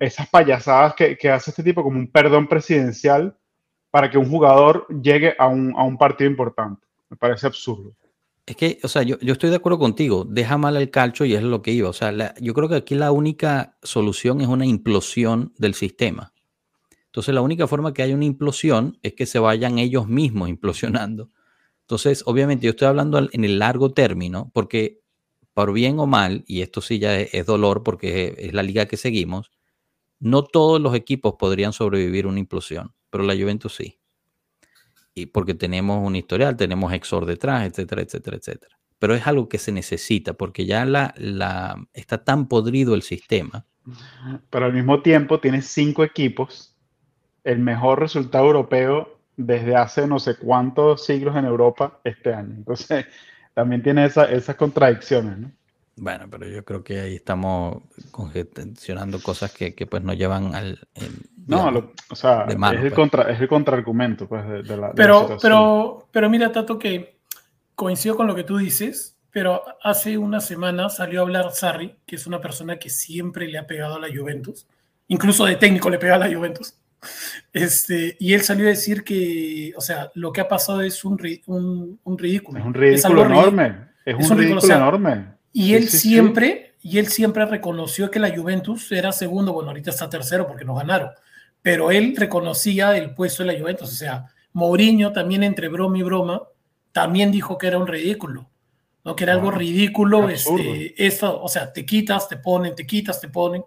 esas payasadas que, que, hace este tipo como un perdón presidencial para que un jugador llegue a un, a un partido importante. Me parece absurdo. Es que, o sea, yo, yo, estoy de acuerdo contigo, deja mal el calcho y es lo que iba. O sea, yo creo que aquí la única solución es una implosión del sistema. Entonces, la única forma que haya una implosión es que se vayan ellos mismos implosionando. Entonces, obviamente, yo estoy hablando en el largo término, porque por bien o mal, y esto sí ya es, es dolor porque es la liga que seguimos, no todos los equipos podrían sobrevivir una implosión, pero la Juventus sí porque tenemos un historial, tenemos Exor detrás, etcétera, etcétera, etcétera. Pero es algo que se necesita porque ya la, la, está tan podrido el sistema. Pero al mismo tiempo tienes cinco equipos, el mejor resultado europeo desde hace no sé cuántos siglos en Europa este año. Entonces, también tiene esa, esas contradicciones, ¿no? Bueno, pero yo creo que ahí estamos congestionando cosas que, que pues nos llevan al... no, o sea, es, el pues. contra, es el contraargumento pues, de, la, pero, pero, pero mira, Tato, que coincido con lo que tú dices, pero hace una semana salió a hablar Sarri, que es una persona que siempre le ha pegado a la Juventus, incluso de técnico le pega a la Juventus. Este, y él salió a decir que, o sea, lo que ha pasado es un, un, un ridículo. Es un ridículo enorme. Es, un, ridículo, enorme. Y él siempre, y él siempre reconoció que la Juventus era segundo, bueno, ahorita está tercero porque no ganaron, pero él reconocía el puesto de la Juventus, o sea, Mourinho también entre broma y broma, también dijo que era un ridículo, ¿no? Que era algo ridículo, este, esto, o sea, te quitas, te ponen, te quitas, te ponen.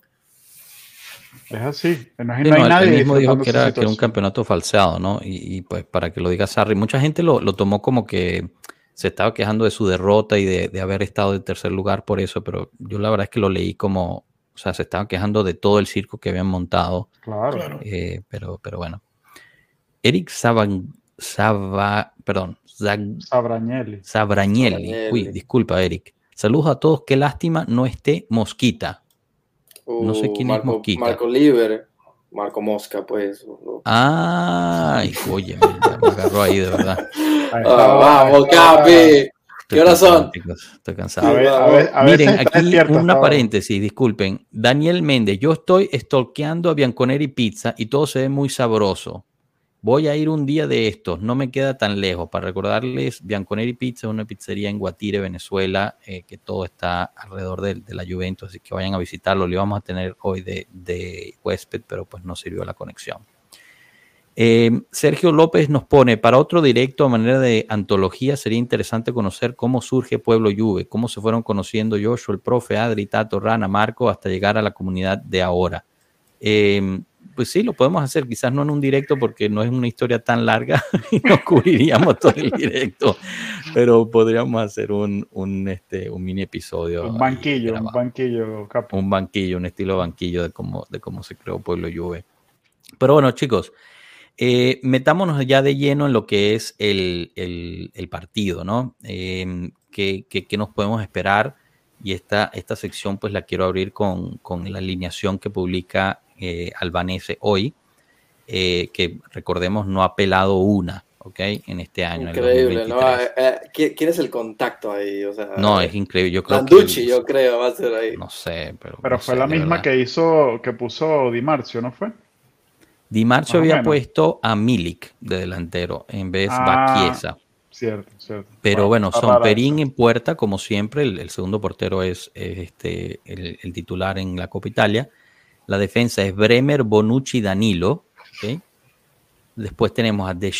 Es así. No hay, nadie él mismo dijo que era, que era, un campeonato falseado, ¿no? Y, pues para que lo diga Sarri, mucha gente lo, lo tomó como que se estaba quejando de su derrota y de, haber estado en tercer lugar por eso, pero yo la verdad es que lo leí como, o sea, se estaba quejando de todo el circo que habían montado. Claro. Eh, pero, pero bueno. Eric Saban, Saba, perdón, Sabrañelli. Sabrañelli. Uy, disculpa, Eric. Saludos a todos. Qué lástima no esté Mosquita. no sé uh, quién es Mosquita. Marco Liber. Marco Mosca, pues. Ay, oye, me, agarró ahí de verdad. Ah, vamos, Capi. ¿Qué hora son? Estoy cansado. A ver, a ver, a ver Miren, aquí una paréntesis, disculpen. Daniel Méndez, yo estoy stalkeando a Bianconeri Pizza y todo se ve muy sabroso. Voy a ir un día de estos, no me queda tan lejos. Para recordarles, Bianconeri Pizza es una pizzería en Guatire, Venezuela, eh, que todo está alrededor de, la Juventus, así que vayan a visitarlo. Lo íbamos a tener hoy de, de huésped, pero pues no sirvió la conexión. Eh, Sergio López nos pone, para otro directo a manera de antología, sería interesante conocer cómo surge Pueblo Juve, cómo se fueron conociendo Joshua, el profe, Adri, Tato, Rana, Marco, hasta llegar a la comunidad de ahora. Eh, pues sí, lo podemos hacer, quizás no en un directo porque no es una historia tan larga y no cubriríamos todo el directo, pero podríamos hacer un, un, este, un mini episodio. Un banquillo, un banquillo, Un banquillo, un estilo banquillo de cómo, de cómo se creó Pueblo Juve. Pero bueno, chicos, eh, metámonos ya de lleno en lo que es el, el, el partido, ¿no? Eh, ¿qué, qué, qué, nos podemos esperar? Y esta, esta sección pues la quiero abrir con, con la alineación que publica eh, albanese hoy, eh, que recordemos no ha pelado una, ¿ok? En este año. Increíble, ¿no? Eh, ¿Quién es el contacto ahí? O sea, no, es increíble. Yo creo que yo creo, va a ser ahí. No sé, pero. Pero fue la misma que hizo, que puso Di Marcio, ¿no fue? Di Marcio había puesto a Milik de delantero en vez de ah, Cierto, cierto. Pero bueno, son Perín en puerta, como siempre. El, segundo portero es, este, el, el, titular en la Copa Italia. La defensa es Bremer, Bonucci, Danilo. Después tenemos a De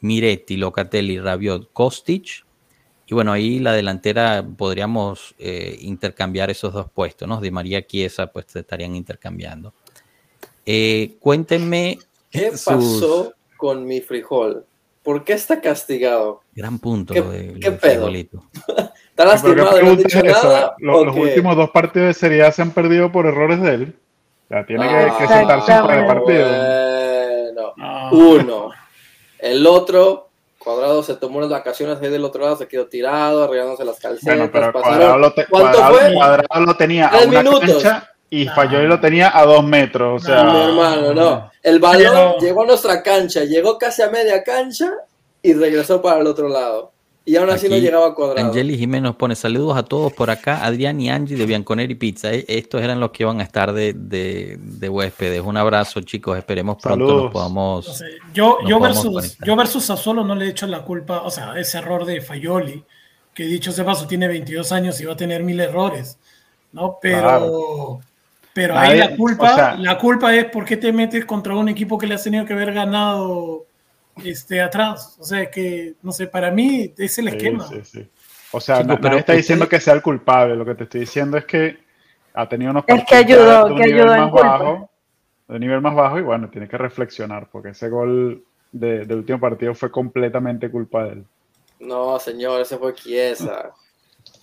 Miretti, Locatelli, Rabiot, Kostic. Y bueno, ahí la delantera podríamos eh, intercambiar esos dos puestos, ¿no? De María Chiesa, pues se estarían intercambiando. Eh, cuéntenme. ¿Qué pasó con mi frijol? ¿Por qué está castigado? Gran punto. ¿Qué, de, qué de pedo? ¿Está lastimado? ¿No dicho nada? Los, ¿O los qué? últimos dos partidos de Serie A se han perdido por errores de él. Sea, tiene que, Ah, que sentarse un par de exactamente. partidos. Bueno, Ah. uno. El otro, Cuadrado se tomó unas vacaciones ahí del otro lado, se quedó tirado, arreglándose las calcetas. Bueno, pero pasaron- Cuadrado lo, te- ¿Cuánto Cuadrado- fue? Cuadrado lo tenía a Tres una minutos. cancha y Fayoli lo tenía a dos metros. O sea, Mi hermano, no. El balón llegó a nuestra cancha, llegó casi a media cancha y regresó para el otro lado. Y aún así no Aquí, llegaba a cuadrado. Angeli Jiménez nos pone saludos a todos por acá, Adrián y Angie de Bianconeri Pizza. Eh, Estos eran los que iban a estar de, de, de huéspedes. Un abrazo, chicos. Esperemos pronto Saludos. nos podamos. No yo, nos yo, podamos versus, conectar. yo versus Sassuolo no le he hecho la culpa, o sea, ese error de Fayoli, que dicho sea paso tiene 22 años y va a tener mil errores, ¿no? Pero, Claro. Pero ahí Nadie- la culpa, o sea- la culpa es por qué te metes contra un equipo que le has tenido que haber ganado este, atrás. O sea, que, no sé, para mí es el Sí, esquema. sí, sí. O sea, na- pero está diciendo que sea el culpable. Lo que te estoy diciendo es que ha tenido unos Es que partidos ayudó, de un que nivel ayudó más culpa. bajo, de un nivel más bajo y bueno, tiene que reflexionar porque ese gol de- del último partido fue completamente culpa de él. No, señor, ese fue Chiesa.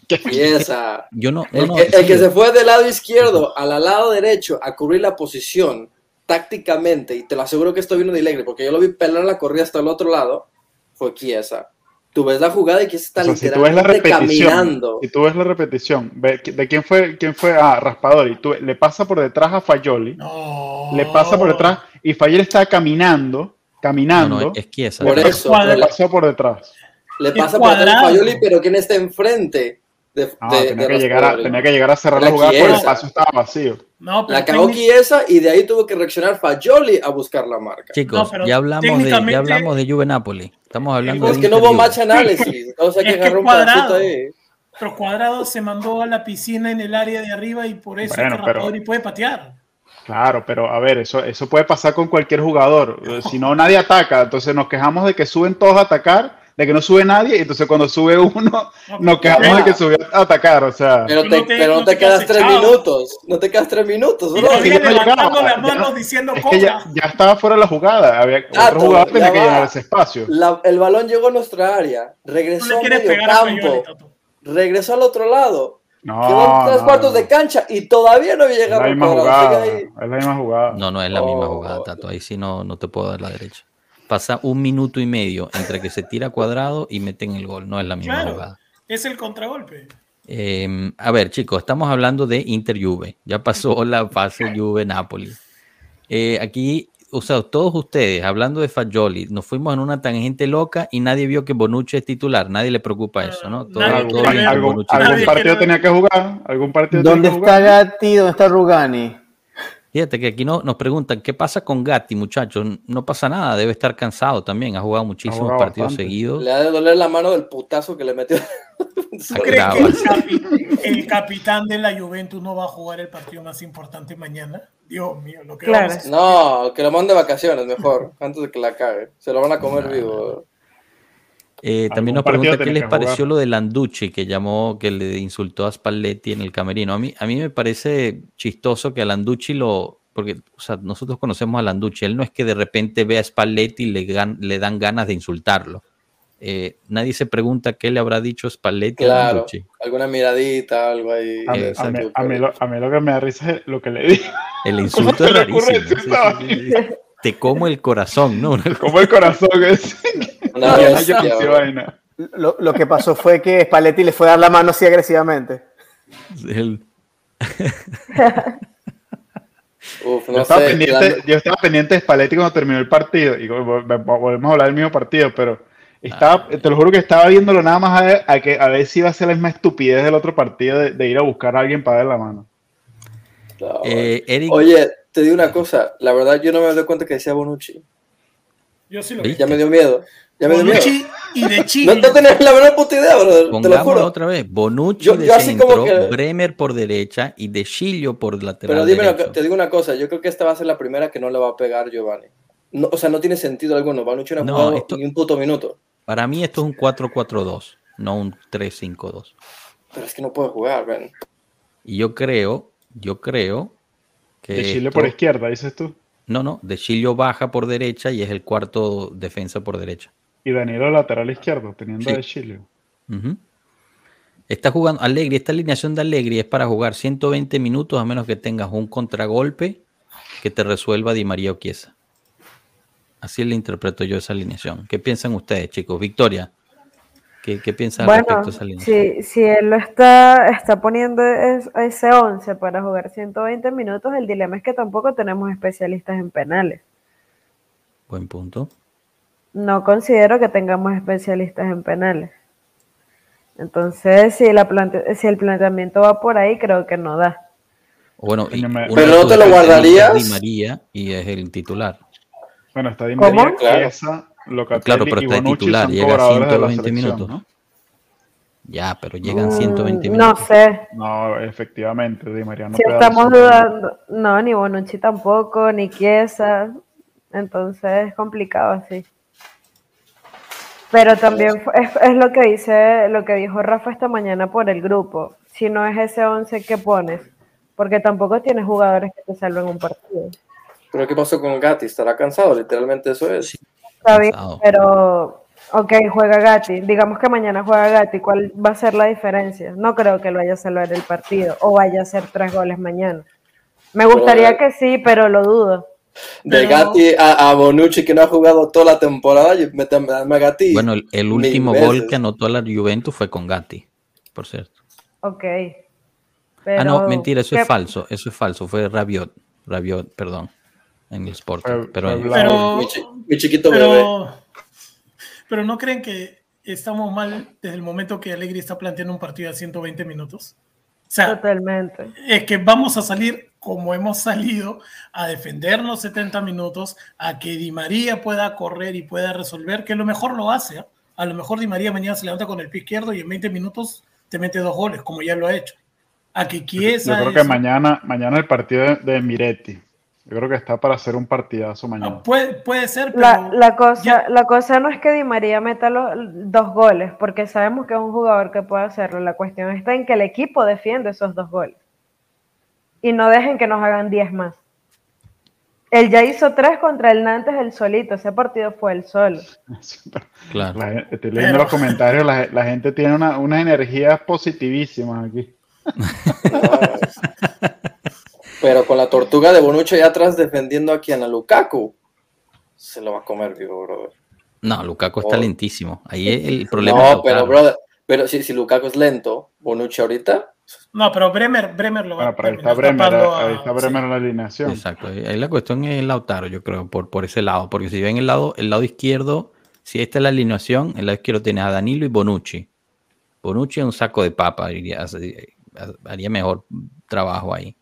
Chiesa. Yo no. no, El, no, que, el sí, que se fue del lado izquierdo al lado derecho a cubrir la posición tácticamente, y te lo aseguro que esto vino de Alegre, porque yo lo vi pelar la corrida hasta el otro lado, fue Chiesa. Tú ves la jugada y Chiesa está O sea, si tú ves la literalmente repetición, caminando. si tú ves la repetición, ¿de quién fue quién fue a Raspadori? Tú, le pasa por detrás a Fayoli, No. le pasa por detrás y Fayoli está caminando, caminando, no, es Chiesa. Por eso, le pasó por detrás. le pasa por detrás a. Fayoli, pero ¿quién está enfrente? De, No, de- tenía, de que llegar a, tenía que llegar a cerrar La la jugada porque el paso estaba vacío. No, pero La cagó técnic- Chiesa y de ahí tuvo que reaccionar Fayoli a buscar la marca. Chicos, No, pero ya hablamos de ya hablamos de Juve Napoli. Estamos hablando es de que no hubo match análisis. O sea Es que cuadrado. ahí. Pero Cuadrado se mandó a la piscina en el área de arriba y por eso Bueno, es pero- Raspadori puede patear. Claro, pero a ver, eso, eso puede pasar con cualquier jugador. Si no, nadie ataca. Entonces nos quejamos de que suben todos a atacar, de que no sube nadie. Y entonces cuando sube uno, nos quejamos de que subió a atacar. O sea, Pero, te, no te- pero no no te, te quedas tres echado. minutos. No te quedas tres minutos. Y bro. es que todavía ya no levantando llegaba, las ya manos no- diciendo es que ya, ya estaba fuera de la jugada. Había, Ah, otro jugador tenía que llenar ese espacio. La- el balón llegó a nuestra área. Regresó le a quieres medio campo. Regresó al otro lado. No, Quedó en tres no, cuartos no. de cancha y todavía no había Es llegado la al misma jugada. Es la misma jugada. No, no es la misma Oh. jugada, Tato. Ahí sí no, no te puedo dar la derecha. Pasa un minuto y medio entre que se tira cuadrado y meten el gol. No es la misma Claro, jugada. es el contragolpe. Eh, a ver, chicos, estamos hablando de Inter Juve. Ya pasó la fase Juve Napoli. Eh, aquí, o sea, todos ustedes hablando de Fagioli, nos fuimos en una tangente loca y nadie vio que Bonucci es titular. Nadie le preocupa eso, ¿no? Todo- Nadie todo ¿Algún, partido tenía que jugar? ¿Algún partido ¿Dónde tenía que está jugar? Gatti? ¿Dónde está Rugani? Fíjate que aquí no, nos preguntan, ¿qué pasa con Gatti, muchachos? No pasa nada, debe estar cansado también. Ha jugado muchísimos jugado partidos bastante. seguidos. Le ha de doler la mano del putazo que le metió. ¿Tú crees que el, capi- el capitán de la Juventus no va a jugar el partido más importante mañana? Dios mío, lo que Claro. vamos a- No, que lo mande de vacaciones mejor, antes de que la cague. Se lo van a comer No, vivo. Eh, también nos pregunta qué les pareció lo de Landucci, que llamó, que le insultó a Spalletti en el camerino. A mí, a mí me parece chistoso que a Landucci lo. Porque o sea, nosotros conocemos a Landucci. Él no es que de repente vea a Spalletti y le, gan- le dan ganas de insultarlo. Eh, nadie se pregunta qué le habrá dicho Spalletti a Claro, Landucci. alguna miradita, algo ahí. A mí, Eh, a mí- a mí lo, a mí lo que me da risa es lo que le digo. El insulto es rarísimo. Sí, sí, sí. Te como el corazón, ¿no? Como el corazón es. Vaina. Lo, lo que pasó fue que Spalletti le fue a dar la mano así agresivamente. el- Uf, Yo, estaba sé. pendiente, la- yo estaba pendiente de Spalletti cuando terminó el partido. Y vol- vol- volvemos a hablar del mismo partido, pero estaba, te lo juro que estaba viéndolo nada más a ver, a que, a ver si iba a ser la misma estupidez del otro partido de, de ir a buscar a alguien para dar la mano. No, eh, Eric, Oye, te digo una cosa. La verdad, yo no me doy cuenta que decía Bonucci. Yo sí lo ¿Sí? vi. Ya me dio miedo. Ya me. Bonucci y de Chile. No, no tenés la menor puta idea, bro. Te lo pongámoslo juro. otra vez. Bonucci Yo- de yo así como centro, que- Bremer por derecha y De Chilio por lateral Pero dime, derecho. te digo una cosa. Yo creo que esta va a ser la primera que no le va a pegar Giovanni. No, o sea, no tiene sentido alguno. Bonucci no ha No, jugado esto- ni un puto minuto. Para mí esto es un 4-4-2. no un 3-5-2. Pero es que no puede jugar, ven. Y yo creo, yo creo que. De Chile esto- por izquierda, dices tú. No, no, De Chilio baja por derecha y es el cuarto defensa por derecha. Y Danilo lateral izquierdo, teniendo Sí. de Chile. Está jugando Allegri, esta alineación de Allegri es para jugar 120 minutos a menos que tengas un contragolpe que te resuelva Di María o Chiesa. Así le interpreto yo esa alineación. ¿Qué piensan ustedes, chicos? Victoria, ¿qué, qué piensas Bueno, respecto a esa alineación? si, si él lo está, está poniendo es- ese 11 para jugar 120 minutos, el dilema es que tampoco tenemos especialistas en penales. Buen punto. No considero que tengamos especialistas en penales. Entonces, si, la plante- si el planteamiento va por ahí, creo que no da. Bueno, y Pero no te lo guardarías. Di María y es el titular. Bueno, está Di ¿Cómo? María, Claro. Chiesa, Locatelli Claro, pero está de Bonucci titular, llega a cobradores de la 120 selección, minutos. ¿no? Ya, pero llegan Mm, 120 no minutos. sé. No, efectivamente, Di María no Si estamos dudando, no, ni Bonucci tampoco, ni Chiesa. Entonces es complicado así. Pero también es, es lo que dice, lo que dijo Rafa esta mañana por el grupo. Si no es ese 11 que pones, porque tampoco tienes jugadores que te salven un partido. Pero ¿qué pasó con Gatti? ¿Estará cansado? Literalmente eso es. Está bien, Cansado. pero ok, juega Gatti. Digamos que mañana juega Gatti. ¿Cuál va a ser la diferencia? No creo que lo vaya a salvar el partido o vaya a hacer tres goles mañana. Me gustaría que sí, pero lo dudo. De Pero- Gatti a, a Bonucci, que no ha jugado toda la temporada, y métame a Gatti. Bueno, el, el último gol que anotó la Juventus fue con Gatti, por cierto. Ok. ah, no, Pero, mentira, eso ¿qué- es falso, eso es falso, fue Rabiot, Rabiot, perdón, en el Sporting. Fue- pero. Pero, Mi, chi- mi chiquito bebé. pero, pero no creen que estamos mal desde el momento que Allegri está planteando un partido a 120 minutos. O sea, Totalmente. es que vamos a salir como hemos salido a defendernos 70 minutos, a que Di María pueda correr y pueda resolver, que a lo mejor lo hace. ¿ah? A lo mejor Di María mañana se levanta con el pie izquierdo y en 20 minutos te mete dos goles, como ya lo ha hecho. A que Yo Chiesa creo que eso- mañana, mañana el partido de, de Miretti. Yo creo que está para hacer un partidazo mañana. Ah, puede, puede ser, pero La, la cosa, ya- la cosa no es que Di María meta los dos goles, porque sabemos que es un jugador que puede hacerlo. La cuestión está en que el equipo defiende esos dos goles. Y no dejen que nos hagan 10 más. Él ya hizo tres contra el Nantes el solito. Ese partido fue el solo. claro. La estoy leyendo Pero- los comentarios, la, la gente tiene una- unas energías positivísimas aquí. Pero con la tortuga de Bonucci allá atrás defendiendo aquí a Lukaku, se lo va a comer vivo, brother. No, Lukaku está Oh. lentísimo. Ahí el problema. es No, pero brother, pero si, si Lukaku es lento, Bonucci ahorita, No, pero Bremer, Bremer lo va Bueno, pero ahí está Bremer, tapando ahí a- está Bremer en la alineación. Exacto. Ahí la cuestión es Lautaro, yo creo, por, por ese lado. Porque si ven el lado, el lado izquierdo, si esta es la alineación, el lado izquierdo tiene a Danilo y Bonucci. Bonucci es un saco de papa, diría, hace- haría mejor trabajo ahí.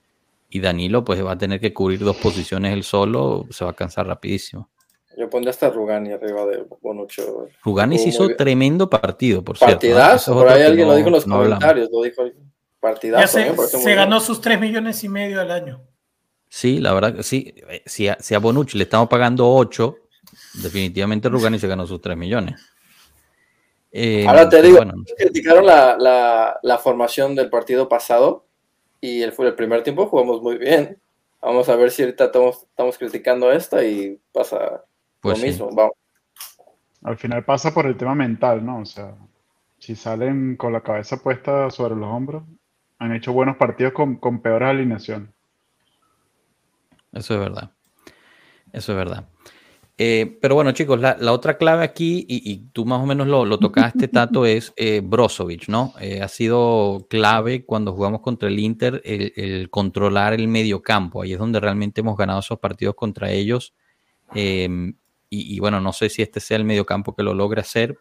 Y Danilo, pues va a tener que cubrir dos posiciones él solo, se va a cansar rapidísimo. yo pondría hasta Rugani arriba de Bonucci. Ruganis Jugó hizo tremendo partido, por cierto. ¿eh? Partidazo, Eso es por ahí alguien lo dijo en los no hablamos. comentarios, lo dijo partidazo. Ya se, muy bien. ganó sus 3 millones y medio al año. Sí, la verdad que sí. Eh, Si a, si a Bonucci le estamos pagando 8, definitivamente Rugani se ganó sus 3 millones. Eh, Ahora te digo, bueno, criticaron la, la, la formación del partido pasado y el, fue el primer tiempo jugamos muy bien. Vamos a ver si ahorita estamos, estamos criticando esta y pasa Pues lo sí. mismo. Vamos. Al final pasa por el tema mental, ¿no? O sea, si salen con la cabeza puesta sobre los hombros, han hecho buenos partidos con, con peores alineaciones. Eso es verdad. Eso es verdad. Eh, pero bueno, chicos, la, la otra clave aquí, y, y tú más o menos lo, lo tocaste, Tato, es eh, Brozovic, ¿no? Eh, ha sido clave cuando jugamos contra el Inter el, el controlar el medio campo. Ahí es donde realmente hemos ganado esos partidos contra ellos. Y, y bueno, no sé si este sea el medio campo que lo logre hacer,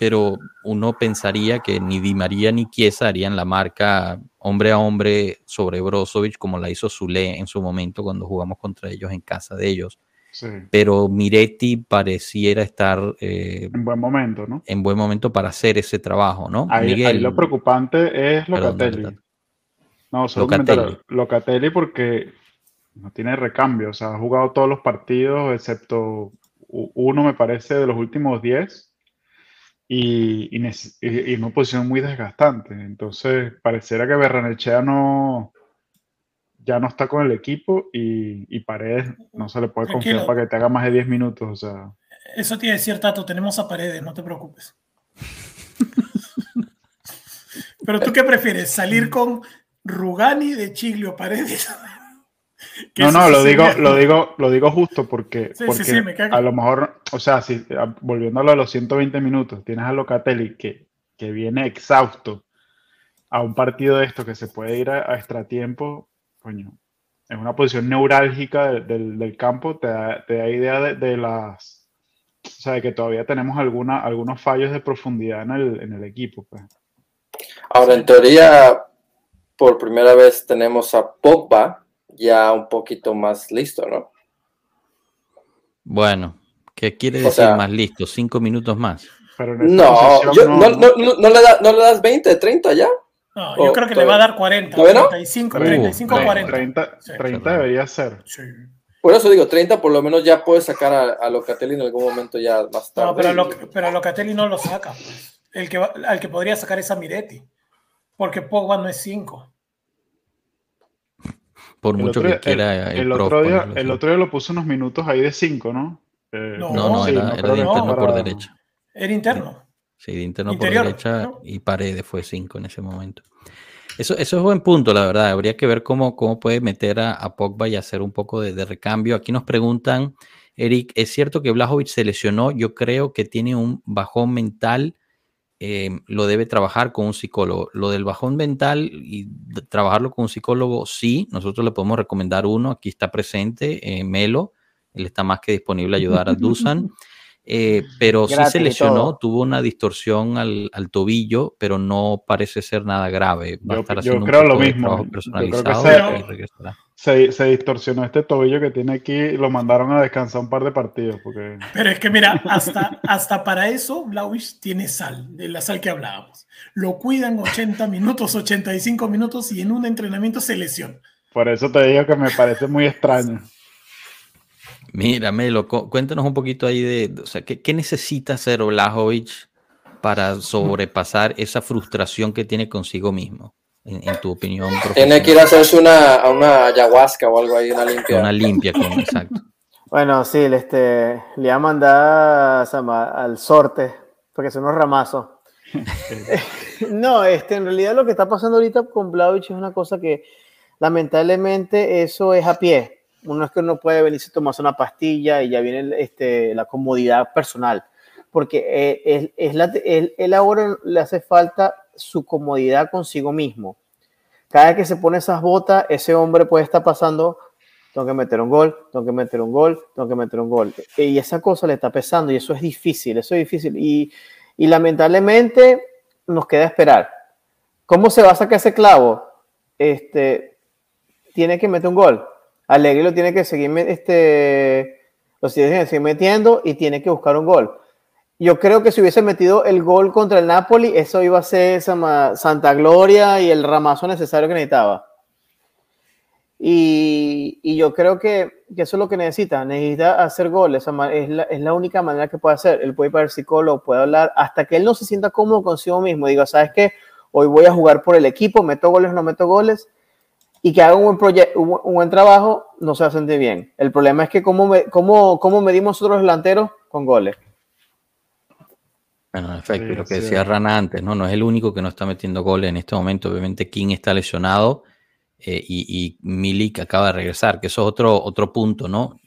pero uno pensaría que ni Di María ni Chiesa harían la marca hombre a hombre sobre Brozovic como la hizo Zule en su momento cuando jugamos contra ellos en casa de ellos. Sí, Pero Miretti pareciera estar eh, en buen momento, ¿no? en buen momento para hacer ese trabajo, ¿no? Ahí, Miguel, ahí lo preocupante es Locatelli. No, solo Locatelli. Locatelli porque no tiene recambio, o sea, ha jugado todos los partidos excepto uno, me parece, de los últimos 10. Y, y, en una posición muy desgastante. Entonces, pareciera que Berranechea no, ya no está con el equipo y, y Paredes no se le puede confiar para que te haga más de 10 minutos. O sea. Eso tiene decir, Tato, tenemos a Paredes, no te preocupes. Pero tú qué prefieres, salir con Rugani de Chiglio Paredes no, no, lo digo, lo digo, lo digo justo porque, a lo mejor, o sea, si volviéndolo a los 120 minutos, tienes a Locatelli que, que viene exhausto a un partido de esto que se puede ir a, extratiempo, coño, en una posición neurálgica del, campo, te da, te da idea de, las, o sea, de que todavía tenemos alguna, algunos fallos de profundidad en el, en el equipo. Pues. Ahora, en teoría, por primera vez tenemos a Pogba ya un poquito más listo, ¿no? Bueno, ¿qué quiere decir más listo? ¿Cinco minutos más? no, no, le das 20, 30 ya. No, yo creo que le va a dar 40, 35, 35, 40. 30, 30 debería ser. Por eso digo, 30 por lo menos ya puede sacar a, Locatelli en algún momento ya más tarde. No, pero, lo, pero Locatelli no lo saca. Pues. El que, al que podría sacar es a Miretti. Porque Pogba no es 5. Por mucho que quiera. El, otro día, el otro día lo puso unos minutos ahí de 5, ¿no? Eh, no, no, era, de interno por derecha. Era interno. Sí, de interno por derecha y Paredes fue 5 en ese momento. Eso, eso es buen punto, la verdad. Habría que ver cómo, cómo puede meter a, Pogba y hacer un poco de, de, recambio. Aquí nos preguntan, Eric, ¿es cierto que Blajovic se lesionó? Yo creo que tiene un bajón mental Em, lo debe trabajar con un psicólogo. Lo del bajón mental y trabajarlo con un psicólogo, sí, nosotros le podemos recomendar uno, aquí está presente, eh, Melo, él está más que disponible a ayudar a Dusan. Eh, pero sí se lesionó, tuvo una distorsión al, tobillo, pero no parece ser nada grave. Va yo, a estar haciendo creo lo mismo. Personalizado se, se, distorsionó este tobillo que tiene aquí y lo mandaron a descansar un par de partidos. Porque... Pero es que mira, hasta, hasta para eso Blauich tiene sal, de la sal que hablábamos. Lo cuidan 80 minutos, 85 minutos y en un entrenamiento se lesiona. Por eso te digo que me parece muy extraño. Mira, Melo, cuéntanos un poquito ahí de, o sea, ¿qué, necesita hacer Blajovic para sobrepasar esa frustración que tiene consigo mismo? En, tu opinión. Tiene que ir a hacerse una, una ayahuasca o algo ahí, una limpia. Una limpia, exacto. Bueno, sí, este, le va a mandar al sorte, porque son unos ramazos. no, este, en realidad lo que está pasando ahorita con Blajovic es una cosa que lamentablemente eso es a pie uno es que uno puede venirse a tomarse una pastilla y ya viene este, la comodidad personal, porque eh, es, la, él, ahora le hace falta su comodidad consigo mismo. Cada vez que se pone esas botas, ese hombre puede estar pasando, tengo que meter un gol, tengo que meter un gol, tengo que meter un gol. Y esa cosa le está pesando y eso es difícil, eso es difícil. Y, y lamentablemente nos queda esperar. ¿Cómo se va a sacar ese clavo? Este, tiene que meter un gol Alegre lo tiene que seguir, este, lo seguir metiendo y tiene que buscar un gol. Yo creo que si hubiese metido el gol contra el Napoli, eso iba a ser esa Santa Gloria y el ramazo necesario que necesitaba. Y, y yo creo que, que, eso es lo que necesita. Necesita hacer goles. Es la, es la única manera que puede hacer. Él puede ir para el psicólogo, puede hablar, hasta que él no se sienta cómodo consigo mismo. Digo, ¿sabes qué? Hoy voy a jugar por el equipo, meto goles, no meto goles y que haga un buen, un buen trabajo, no se va a sentir bien. El problema es que cómo, me, cómo, cómo medimos nosotros los delanteros con goles. Bueno, en efecto, lo que decía Rana antes, ¿no? No es el único que no está metiendo goles en este momento. Obviamente King está lesionado eh, y, y, Milik acaba de regresar, que eso es otro, otro punto, ¿no?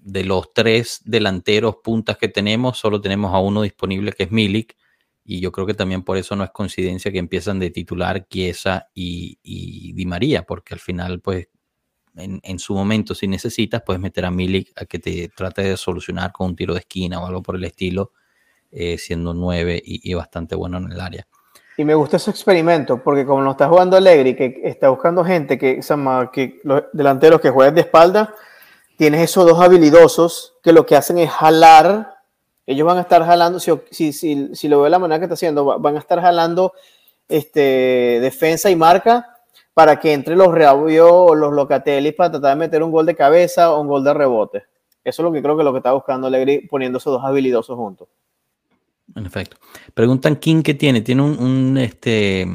De los tres delanteros puntas que tenemos, solo tenemos a uno disponible que es Milik y yo creo que también por eso no es coincidencia que empiezan de titular Chiesa y, Di María, porque al final, pues, en, su momento, si necesitas, puedes meter a Milik a que te trate de solucionar con un tiro de esquina o algo por el estilo, eh, siendo nueve y, bastante bueno en el área. Y me gusta ese experimento, porque como no está jugando Alegri, que está buscando gente que, que los delanteros que juegan de espalda, tienes esos dos habilidosos que lo que hacen es jalar ellos van a estar jalando, si, si, si, lo veo de la manera que está haciendo, van a estar jalando este, defensa y marca para que entre los Reabio o los Locatelli para tratar de meter un gol de cabeza o un gol de rebote. Eso es lo que creo que lo que está buscando Alegri poniendo esos dos habilidosos juntos. En efecto. Preguntan quién que tiene. Tiene un, este,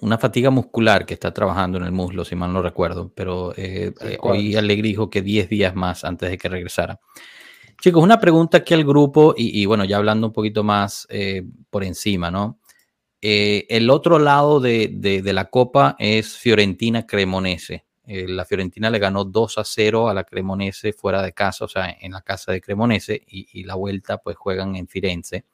una fatiga muscular que está trabajando en el muslo, si mal no recuerdo. Pero eh, eh, hoy Alegre dijo que 10 días más antes de que regresara. Chicos, una pregunta aquí al grupo y, bueno, ya hablando un poquito más eh, por encima, ¿no? el otro lado de, de, la copa es Fiorentina Cremonese. la Fiorentina le ganó 2 a 0 a la Cremonese fuera de casa, o sea, en la casa de Cremonese, y, y la vuelta pues juegan en Firenze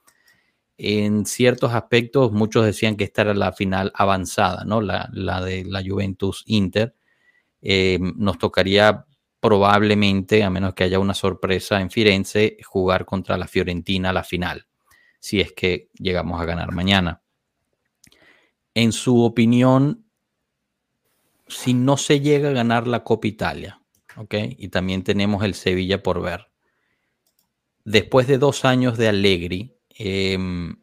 en ciertos aspectos muchos decían que esta era la final avanzada, ¿no? La, de la Juventus Inter. Eh, nos tocaría probablemente, a menos que haya una sorpresa en Firenze, jugar contra la Fiorentina la final, si es que llegamos a ganar mañana. En su opinión, si no se llega a ganar la Copa Italia, ¿ok? Y también tenemos el Sevilla por ver. Después de dos años de Allegri, Em,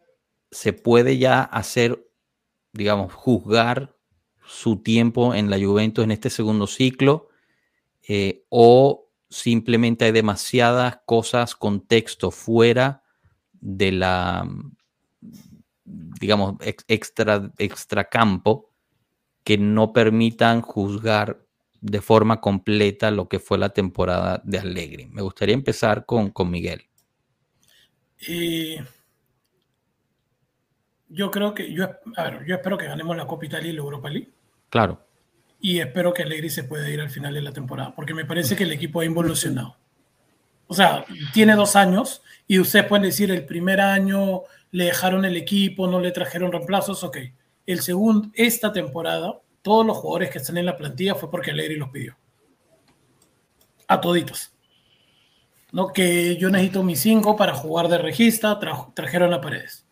se puede ya hacer, digamos, juzgar su tiempo en la Juventus en este segundo ciclo eh, o simplemente hay demasiadas cosas, contexto fuera de la, digamos, extra, extra campo que no permitan juzgar de forma completa lo que fue la temporada de Allegri. Me gustaría empezar con, con Miguel. Yo creo que, yo, a ver, yo espero que ganemos la Copa Italia y la Europa League. Claro. Y espero que Allegri se pueda ir al final de la temporada, porque me parece que el equipo ha involucionado. O sea, tiene dos años y ustedes pueden decir el primer año le dejaron el equipo, no le trajeron reemplazos, ok. El segundo, esta temporada, todos los jugadores que están en la plantilla fue porque Allegri los pidió. A toditos. ¿No? Que yo necesito mis cinco para jugar de regista, trajeron a Paredes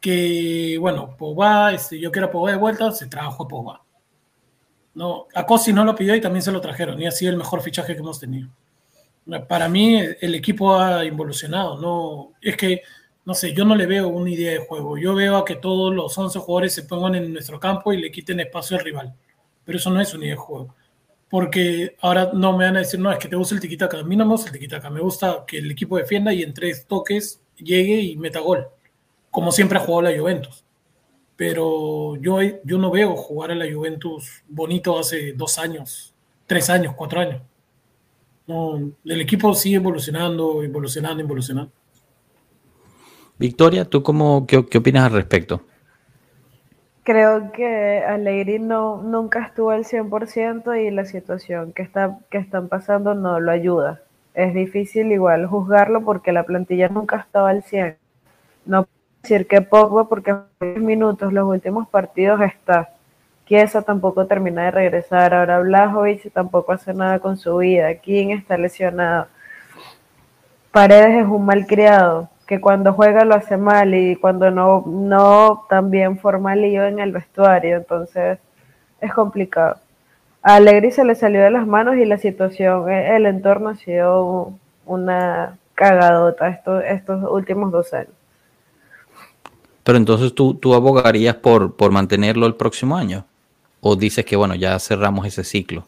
que, bueno, Pogba, este, yo quiero Pogba de vuelta, se trajo a Pogba. No, a Cosi no lo pidió y también se lo trajeron, y ha sido el mejor fichaje que hemos tenido. Para mí, el equipo ha involucionado, no, es que, no sé, yo no le veo una idea de juego, yo veo a que todos los 11 jugadores se pongan en nuestro campo y le quiten espacio al rival, pero eso no es una idea de juego. Porque ahora no me van a decir, no, es que te gusta el tiquitaca. A mí no me gusta el tiquitaca, me gusta que el equipo defienda y en tres toques llegue y meta gol como siempre ha jugado la Juventus. Pero yo, yo no veo jugar a la Juventus bonito hace dos años, tres años, cuatro años. No, el equipo sigue evolucionando, evolucionando, evolucionando. Victoria, ¿tú cómo, qué, opinas al respecto? Creo que Allegri no, nunca estuvo al 100% y la situación que, está, que están pasando no lo ayuda. Es difícil igual juzgarlo porque la plantilla nunca estaba al 100%. No decir que poco porque en minutos los últimos partidos está. Kiesa tampoco termina de regresar. Ahora Blajovic tampoco hace nada con su vida. King está lesionado. Paredes es un mal criado que cuando juega lo hace mal y cuando no, no también forma lío en el vestuario. Entonces es complicado. A Alegri se le salió de las manos y la situación, el entorno ha sido una cagadota estos, estos últimos dos años. Pero entonces tú, tú abogarías por, por mantenerlo el próximo año. ¿O dices que, bueno, ya cerramos ese ciclo?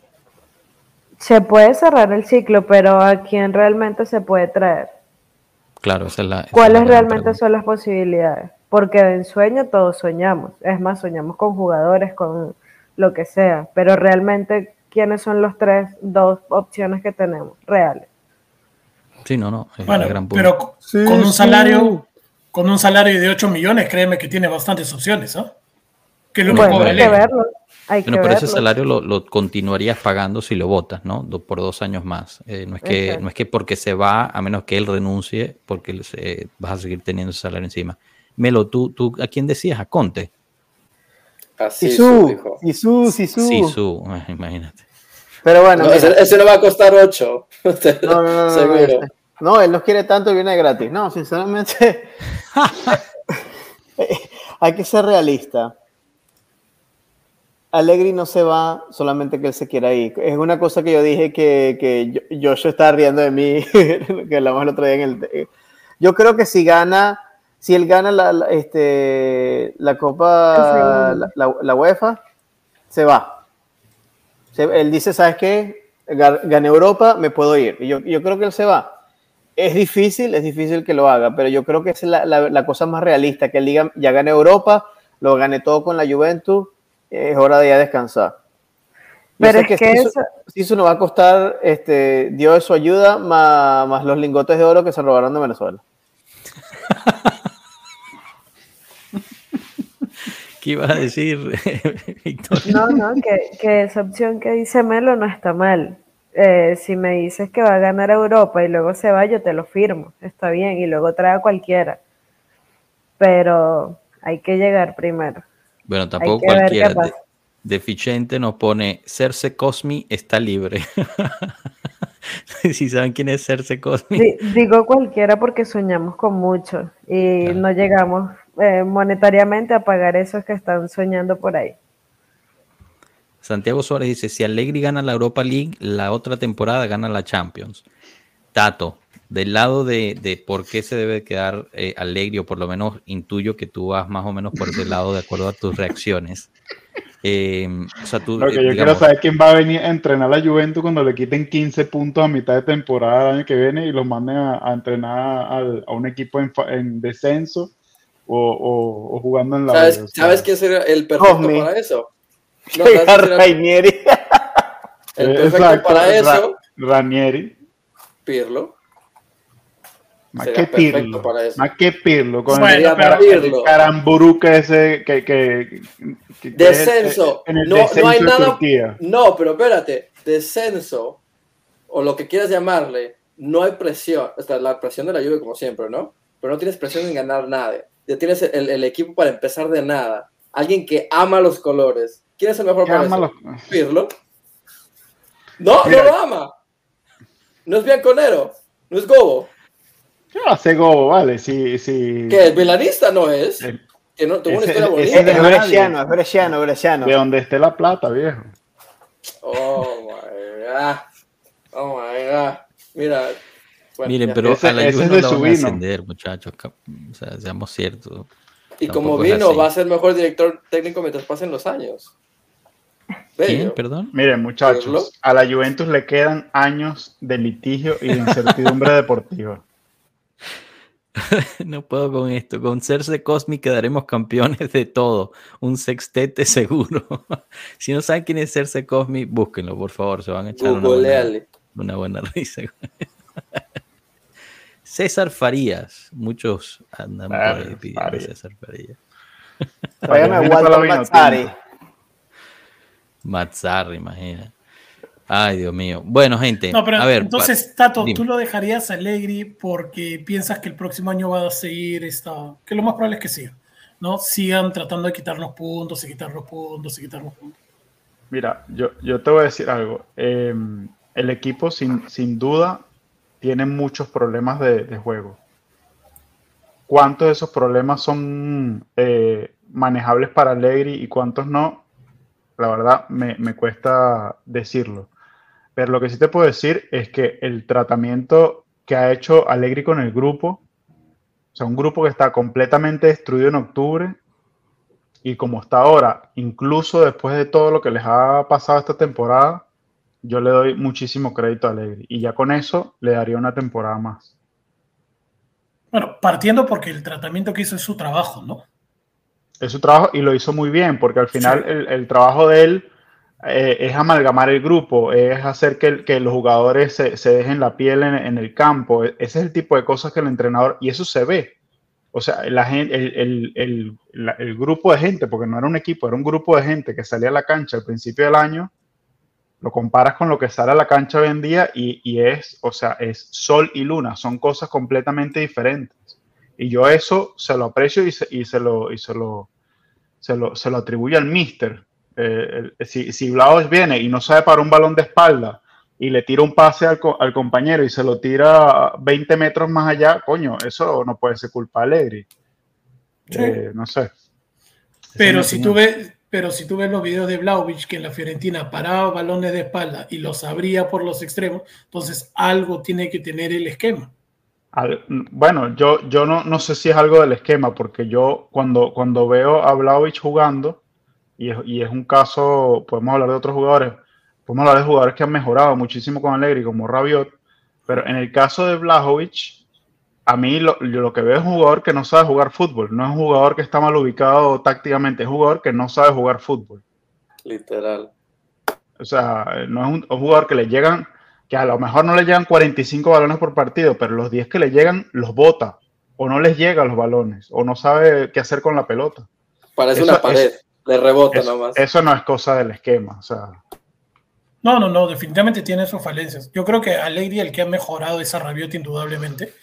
Se puede cerrar el ciclo, pero ¿a quién realmente se puede traer? Claro, esa es la. ¿Cuáles realmente son las posibilidades? Porque en sueño todos soñamos. Es más, soñamos con jugadores, con lo que sea. Pero realmente, ¿quiénes son los tres, dos opciones que tenemos reales? Sí, no, no. bueno, pero con un salario con un salario de 8 millones, créeme que tiene bastantes opciones, ¿no? Que lo bueno, hay que verlo. Hay pero ese salario lo, continuarías pagando si lo votas, ¿no? por dos años más. Eh, no, es que, no es que porque se va, a menos que él renuncie, porque vas a seguir teniendo ese salario encima. Melo, ¿tú, tú a quién decías? ¿A Conte? Así Sisu, Sisu, Sisu. Sisu, imagínate. Pero bueno. No, ese, no va a costar 8. No, no, no. Seguro. No, él no quiere tanto y viene gratis. No, sinceramente, hay que ser realista. Alegri no se va solamente que él se quiera ir. Es una cosa que yo dije que, que yo, yo, estaba riendo de mí, que hablamos el otro día en el... Yo creo que si gana, si él gana la, este, la Copa, la, UEFA, se va. él dice, ¿sabes qué? Gané Europa, me puedo ir. Y yo, yo creo que él se va es difícil, es difícil que lo haga, pero yo creo que es la, la, cosa más realista, que él diga, ya gane Europa, lo gane todo con la Juventus, es hora de ya descansar. Pero es que, si, eso, nos va a costar este, Dios su ayuda más, más los lingotes de oro que se robaron de Venezuela. ¿Qué ibas a decir, Victoria? No, no, que, que, esa opción que dice Melo no está mal. Eh, si me dices que va a ganar Europa y luego se va, yo te lo firmo, está bien, y luego trae a cualquiera. Pero hay que llegar primero. Bueno, tampoco cualquiera. deficiente nos pone Cerce Cosmi está libre. si saben quién es Cerce Cosmi. digo cualquiera porque soñamos con mucho y no llegamos eh, monetariamente a pagar esos que están soñando por ahí. Santiago Suárez dice, si Allegri gana la Europa League, la otra temporada gana la Champions. Tato, del lado de, por qué se debe quedar eh, Allegri, o por lo menos intuyo que tú vas más o menos por ese lado de acuerdo a tus reacciones. Eh, o sea, tú, yo quiero saber quién va a venir a entrenar a la Juventus cuando le quiten 15 puntos a mitad de temporada el año que viene y los manden a, entrenar a, un equipo en, descenso o, jugando en la... ¿Sabes, ¿sabes quién sería el perfecto para eso? No, Rainieri. El perfecto para eso. Ranieri. Pirlo. Más que Pirlo. Para eso. Más que Pirlo. Con bueno, el, Pirlo. caramburuca ese que. que, descenso. En el no, descenso no hay nada. No, pero espérate. Descenso. O lo que quieras llamarle. No hay presión. O sea, la presión de la lluvia, como siempre, ¿no? Pero no tienes presión en ganar nada. Ya tienes el, el equipo para empezar de nada. Alguien que ama los colores ¿Quién es el mejor para eso? Pirlo. No, no lo ama. No es bianconero. No es gobo. ¿Qué hace gobo? Vale, sí, sí. Que el milanista no es. Eh, que no tuvo una historia bonita. Es, es bresciano, es bresciano, bresciano. De donde esté la plata, viejo. Oh my god. Oh my god. Mira. Miren, pero a la ese no es de su vino. ascender, muchachos. O sea, seamos ciertos. Y como vino, va a ser mejor director técnico mientras pasen los años. ¿Quién? Perdón. Miren, muchachos, a la Juventus le quedan años de litigio y de incertidumbre deportiva. no puedo con esto. Con Cerce Cosmi quedaremos campeones de todo. Un sextete seguro. si no saben quién es Cerce Cosmi, búsquenlo, por favor. Se van a echar una buena, una buena, risa. César Farías. Muchos andan por ahí pidiendo César Farías. Vayan a Walter Mazzarri, imagina. Ay, Dios mío. Bueno, gente. a ver, entonces, Tato, ¿tú lo dejarías Allegri porque piensas que el próximo año va a seguir esta. que lo más probable es que siga, ¿no? Sigan tratando de quitarnos puntos y quitarnos puntos y quitarnos puntos. Mira, yo, yo te voy a decir algo. Em, el equipo, sin, sin duda, tiene muchos problemas de, juego. ¿Cuántos de esos problemas son eh, manejables para Allegri y cuántos no? La verdad me, cuesta decirlo. Pero lo que sí te puedo decir es que el tratamiento que ha hecho Allegri con el grupo, o sea, un grupo que está completamente destruido en octubre y como está ahora, incluso después de todo lo que les ha pasado esta temporada, yo le doy muchísimo crédito a Allegri y ya con eso le daría una temporada más. Bueno, partiendo porque el tratamiento que hizo es su trabajo, ¿no? Es su trabajo y lo hizo muy bien, porque al final el, trabajo de él eh, es amalgamar el grupo, es hacer que, los jugadores se, dejen la piel en, el campo. E, ese es el tipo de cosas que el entrenador, y eso se ve. O sea, la gente, el, grupo de gente, porque no era un equipo, era un grupo de gente que salía a la cancha al principio del año, lo comparas con lo que sale a la cancha hoy en día y, es, o sea, es sol y luna, son cosas completamente diferentes. Y yo eso se lo aprecio y se, y se lo, y se lo, se lo, se lo atribuye al mister. Eh, si, si viene y no sabe para un balón de espalda y le tira un pase al, al, compañero y se lo tira 20 metros más allá, coño, eso no puede ser culpa de Allegri. Eh, no sé. Pero si, tú ves, pero si tú ves los videos de Vlaovic que en la Fiorentina paraba balones de espalda y los abría por los extremos, entonces algo tiene que tener el esquema bueno, yo, yo no, no, sé si es algo del esquema, porque yo cuando, cuando veo a Vlaovic jugando, y es, y es, un caso, podemos hablar de otros jugadores, podemos hablar de jugadores que han mejorado muchísimo con Allegri, como Rabiot, Pero en el caso de Blajovic, a mí lo, lo, que veo es un jugador que no sabe jugar fútbol. No es un jugador que está mal ubicado tácticamente, es un jugador que no sabe jugar fútbol. Literal. O sea, no es un, un jugador que le llegan, que a lo mejor no le llegan 45 balones por partido, pero los 10 que le llegan los bota o no les llega los balones, o no sabe qué hacer con la pelota. Parece eso, una pared, es, le rebota eso, nomás. Eso no es cosa del esquema, o sea. No, no, no, definitivamente tiene sus falencias. Yo creo que Alegri el que ha mejorado es a Rabiot indudablemente,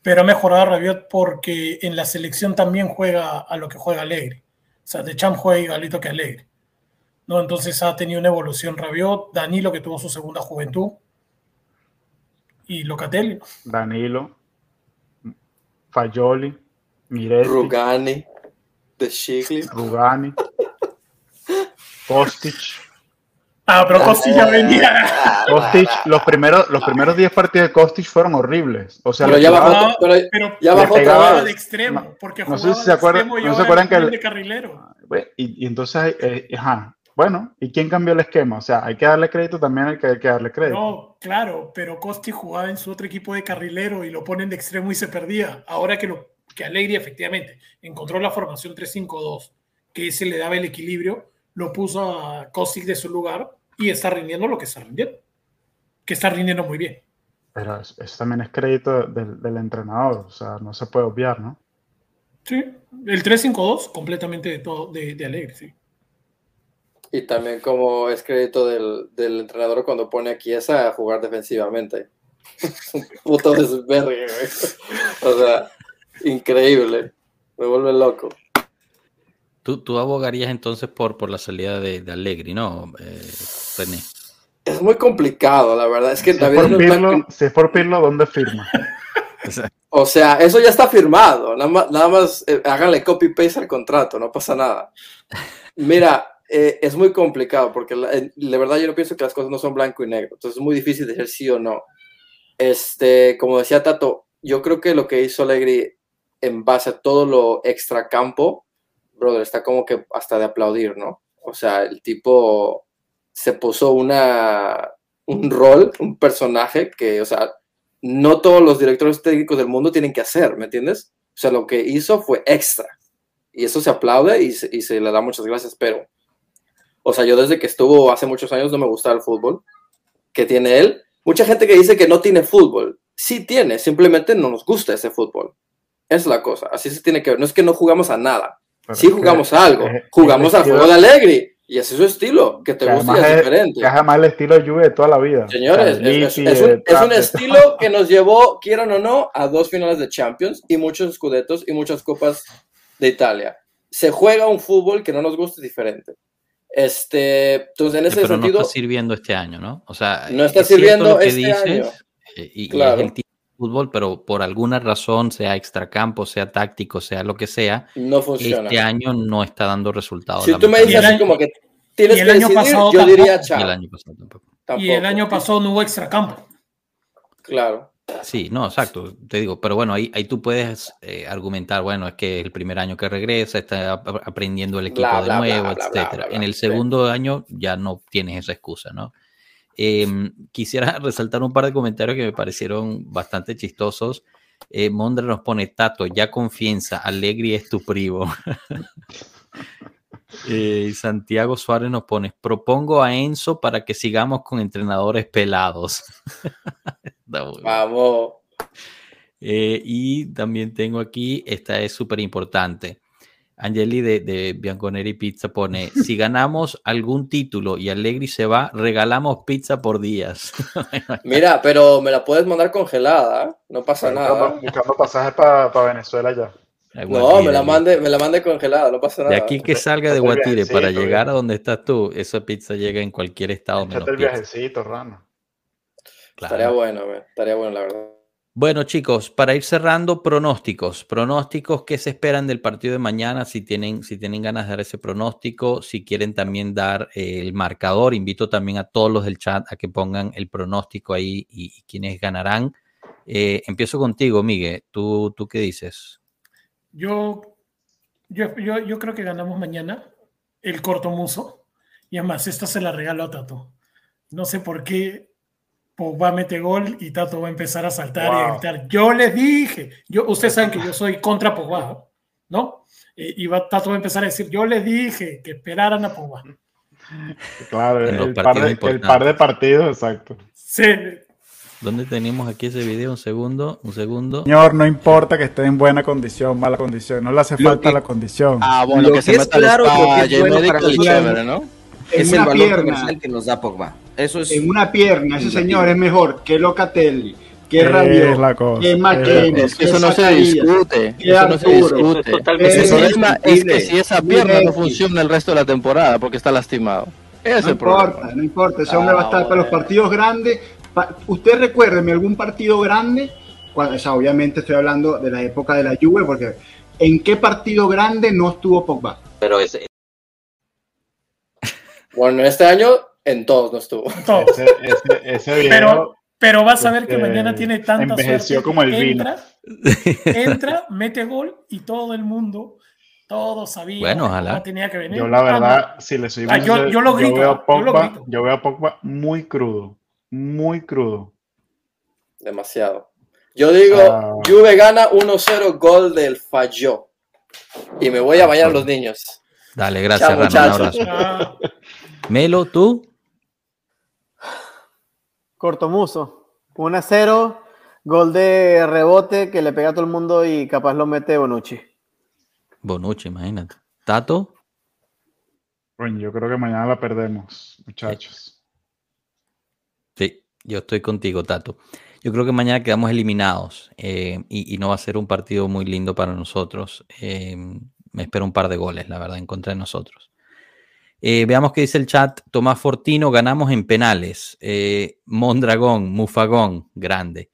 pero ha mejorado a Rabiot porque en la selección también juega a lo que juega Alegri. O sea, de Champ juega igualito que Alegri. ¿no? Entonces ha tenido una evolución Rabiot, Danilo que tuvo su segunda juventud y Locatelli. Danilo, Fagioli, Miretti, Rugani, De Chigli, Rugani, Kostic. Ah, pero Kostic ya venía. Kostic, los primeros, los primeros 10 partidos de Kostic fueron horribles. O sea, pero ya bajó, pero, pero ya bajó pegaba- de extremo, porque no sé si de se acuerdan- extremo y no se acuerdan que el- de carrilero. y, y entonces, eh, ajá, bueno, ¿y quién cambió el esquema? O sea, hay que darle crédito también al que hay que darle crédito. No, claro, pero Costi jugaba en su otro equipo de carrilero y lo ponen de extremo y se perdía. Ahora que, lo, que Alegri efectivamente encontró la formación 3-5-2, que ese le daba el equilibrio, lo puso a Kostic de su lugar y está rindiendo lo que está rindiendo. Que está rindiendo muy bien. Pero eso, eso también es crédito del, del entrenador, o sea, no se puede obviar, ¿no? Sí, el 3-5-2 completamente de, todo, de, de Alegri, sí. Y también como es crédito del, del entrenador cuando pone a Chiesa a jugar defensivamente. Un puto desvergue, güey. O sea, increíble. Me vuelve loco. Tú, tú abogarías entonces por, por la salida de, de Allegri, ¿no, eh, René? Es muy complicado, la verdad. Es que Si es, David por no si es por Pirlo, ¿dónde firma? O sea, eso ya está firmado. Nada más, nada más eh, háganle copy-paste al contrato, no pasa nada. Mira, eh, es muy complicado porque la, la, verdad yo no pienso que las cosas no son blanco y negro. Entonces es muy difícil decir sí o no. Este, como decía Tato, yo creo que lo que hizo Allegri en base a todo lo extracampo, brother, está como que hasta de aplaudir, ¿no? O sea, el tipo se puso una, un rol, un personaje que, o sea, no todos los directores técnicos del mundo tienen que hacer, ¿me entiendes? O sea, lo que hizo fue extra. Y eso se aplaude y se, y se le da muchas gracias, pero, o sea, yo desde que estuvo hace muchos años no me gustaba el fútbol que tiene él. Mucha gente que dice que no tiene fútbol, sí tiene, simplemente no nos gusta ese fútbol. Es la cosa, así se tiene que ver. No es que no jugamos a nada, Pero sí jugamos a algo, es- jugamos es al juego de Alegri. Y ese es su estilo, que te Que gusta y es es, diferente. que es además el estilo de Juve de toda la vida. Señores, es, un, eh, un estilo que nos llevó, quieran o no, a dos finales de Champions y muchos escudetos y muchas copas de Italia. Se juega un fútbol que no nos gusta diferente. Este, entonces, en ese Pero sentido, no está sirviendo este año, ¿no? O sea, No está es sirviendo lo que este dices, año. eh, y, y Claro. es el tipo de fútbol, pero por alguna razón, sea extracampo, sea táctico, sea lo que sea, no funciona. este año no está dando resultados. si tú me dices así como que tienes que año decidir, pasado yo diría tampoco. chao. Y el año pasado tampoco. Y el año pasado no hubo extracampo. Claro. Sí, no, exacto, te digo, pero bueno, ahí, ahí tú puedes eh, argumentar, bueno, es que es el primer año que regresa, está ap- aprendiendo el equipo Bla, de bla, nuevo, bla, etcétera. En el sí. segundo año ya no tienes esa excusa, ¿no? Em, quisiera resaltar un par de comentarios que me parecieron bastante chistosos. Eh, Mondra nos pone, Tato, ya confianza, Alegri es tu primo. Eh, y Santiago Suárez nos pone, propongo a Enzo para que sigamos con entrenadores pelados. Vamos. Eh, y también tengo aquí, esta es súper importante. Angeli de, de Bianconeri Pizza pone, si ganamos algún título y Allegri se va, regalamos pizza por días. Mira, pero me la puedes mandar congelada, ¿eh? no pasa nada. buscando pasajes para Venezuela ya. No, me la mande, me la mande congelada, no pasa De nada. aquí que salga de Guatire para llegar a donde estás tú, esa pizza llega en cualquier estado menos el viajecito, rano. Claro. Estaría bueno, estaría bueno, la verdad. Bueno, chicos, para ir cerrando, pronósticos. Pronósticos, ¿qué se esperan del partido de mañana? Si tienen, si tienen ganas de dar ese pronóstico, si quieren también dar eh, el marcador, invito también a todos los del chat a que pongan el pronóstico ahí y, y quienes ganarán. Eh, empiezo contigo, Miguel. ¿Tú, ¿Tú qué dices? Yo, yo, yo, yo creo que ganamos mañana el corto muso. Y además, esta se la regalo a Tato. No sé por qué, Pogba mete gol y Tato va a empezar a saltar y a gritar, yo les dije, yo, ustedes saben que yo soy contra Pogba, ¿no? Eh, y va, Tato va a empezar a decir, yo les dije que esperaran a Pogba. Claro, el par, de, el par, de, partidos, exacto. Sí, ¿Dónde tenemos aquí ese video? Un segundo, un segundo. Señor, no importa que esté en buena condición, mala condición, no le hace falta la condición. Ah, bueno, lo que, se es claro que es bueno para chévere, ¿no? En es una el valor pierna, comercial que nos da Pogba. Eso es en una pierna, ese señor es mejor que Locatelli, que Rabiot, la cosa, que es que eso no se discute. Eso no se discute. totalmente El problema es que si esa pierna no funciona el resto de la temporada porque está lastimado. Ese es No el problema. importa, no importa, ese hombre va a estar Ah, para los partidos grandes. Usted recuérdeme algún partido grande, cuando, o sea, obviamente estoy hablando de la época de la Juve, porque ¿en qué partido grande no estuvo Pogba? Pero ese, Bueno, este año en todos no estuvo. todo. Ese, ese, ese video Pero, pero vas a ver que este, mañana tiene tanta envejeció suerte. como el vino. entra, entra, mete gol y todo el mundo, todos sabían Bueno, que ojalá. Tenía que venir. Yo la Ah, verdad, si le soy Ah, yo- sincero, yo lo grito, veo a yo Pogba, grito. yo veo a Pogba muy crudo, muy crudo. Demasiado. Yo digo, Ah. Juve gana 1-0 gol del Falló. Y me voy a bañar a los niños. Dale, gracias, Chao, Rana. Un muchachos. abrazo. Melo, tú. Cortomuso. 1 a 0. Gol de rebote que le pega a todo el mundo y capaz lo mete Bonucci. Bonucci, imagínate. Tato. Coño, yo creo que mañana la perdemos, muchachos. Yo estoy contigo, Tato. Yo creo que mañana quedamos eliminados eh, y, y no va a ser un partido muy lindo para nosotros. Eh, me espero un par de goles, la verdad, en contra de nosotros. Eh, veamos qué dice el chat. Tomás Fortino, ganamos en penales. Mondragón, Mufagón, grande.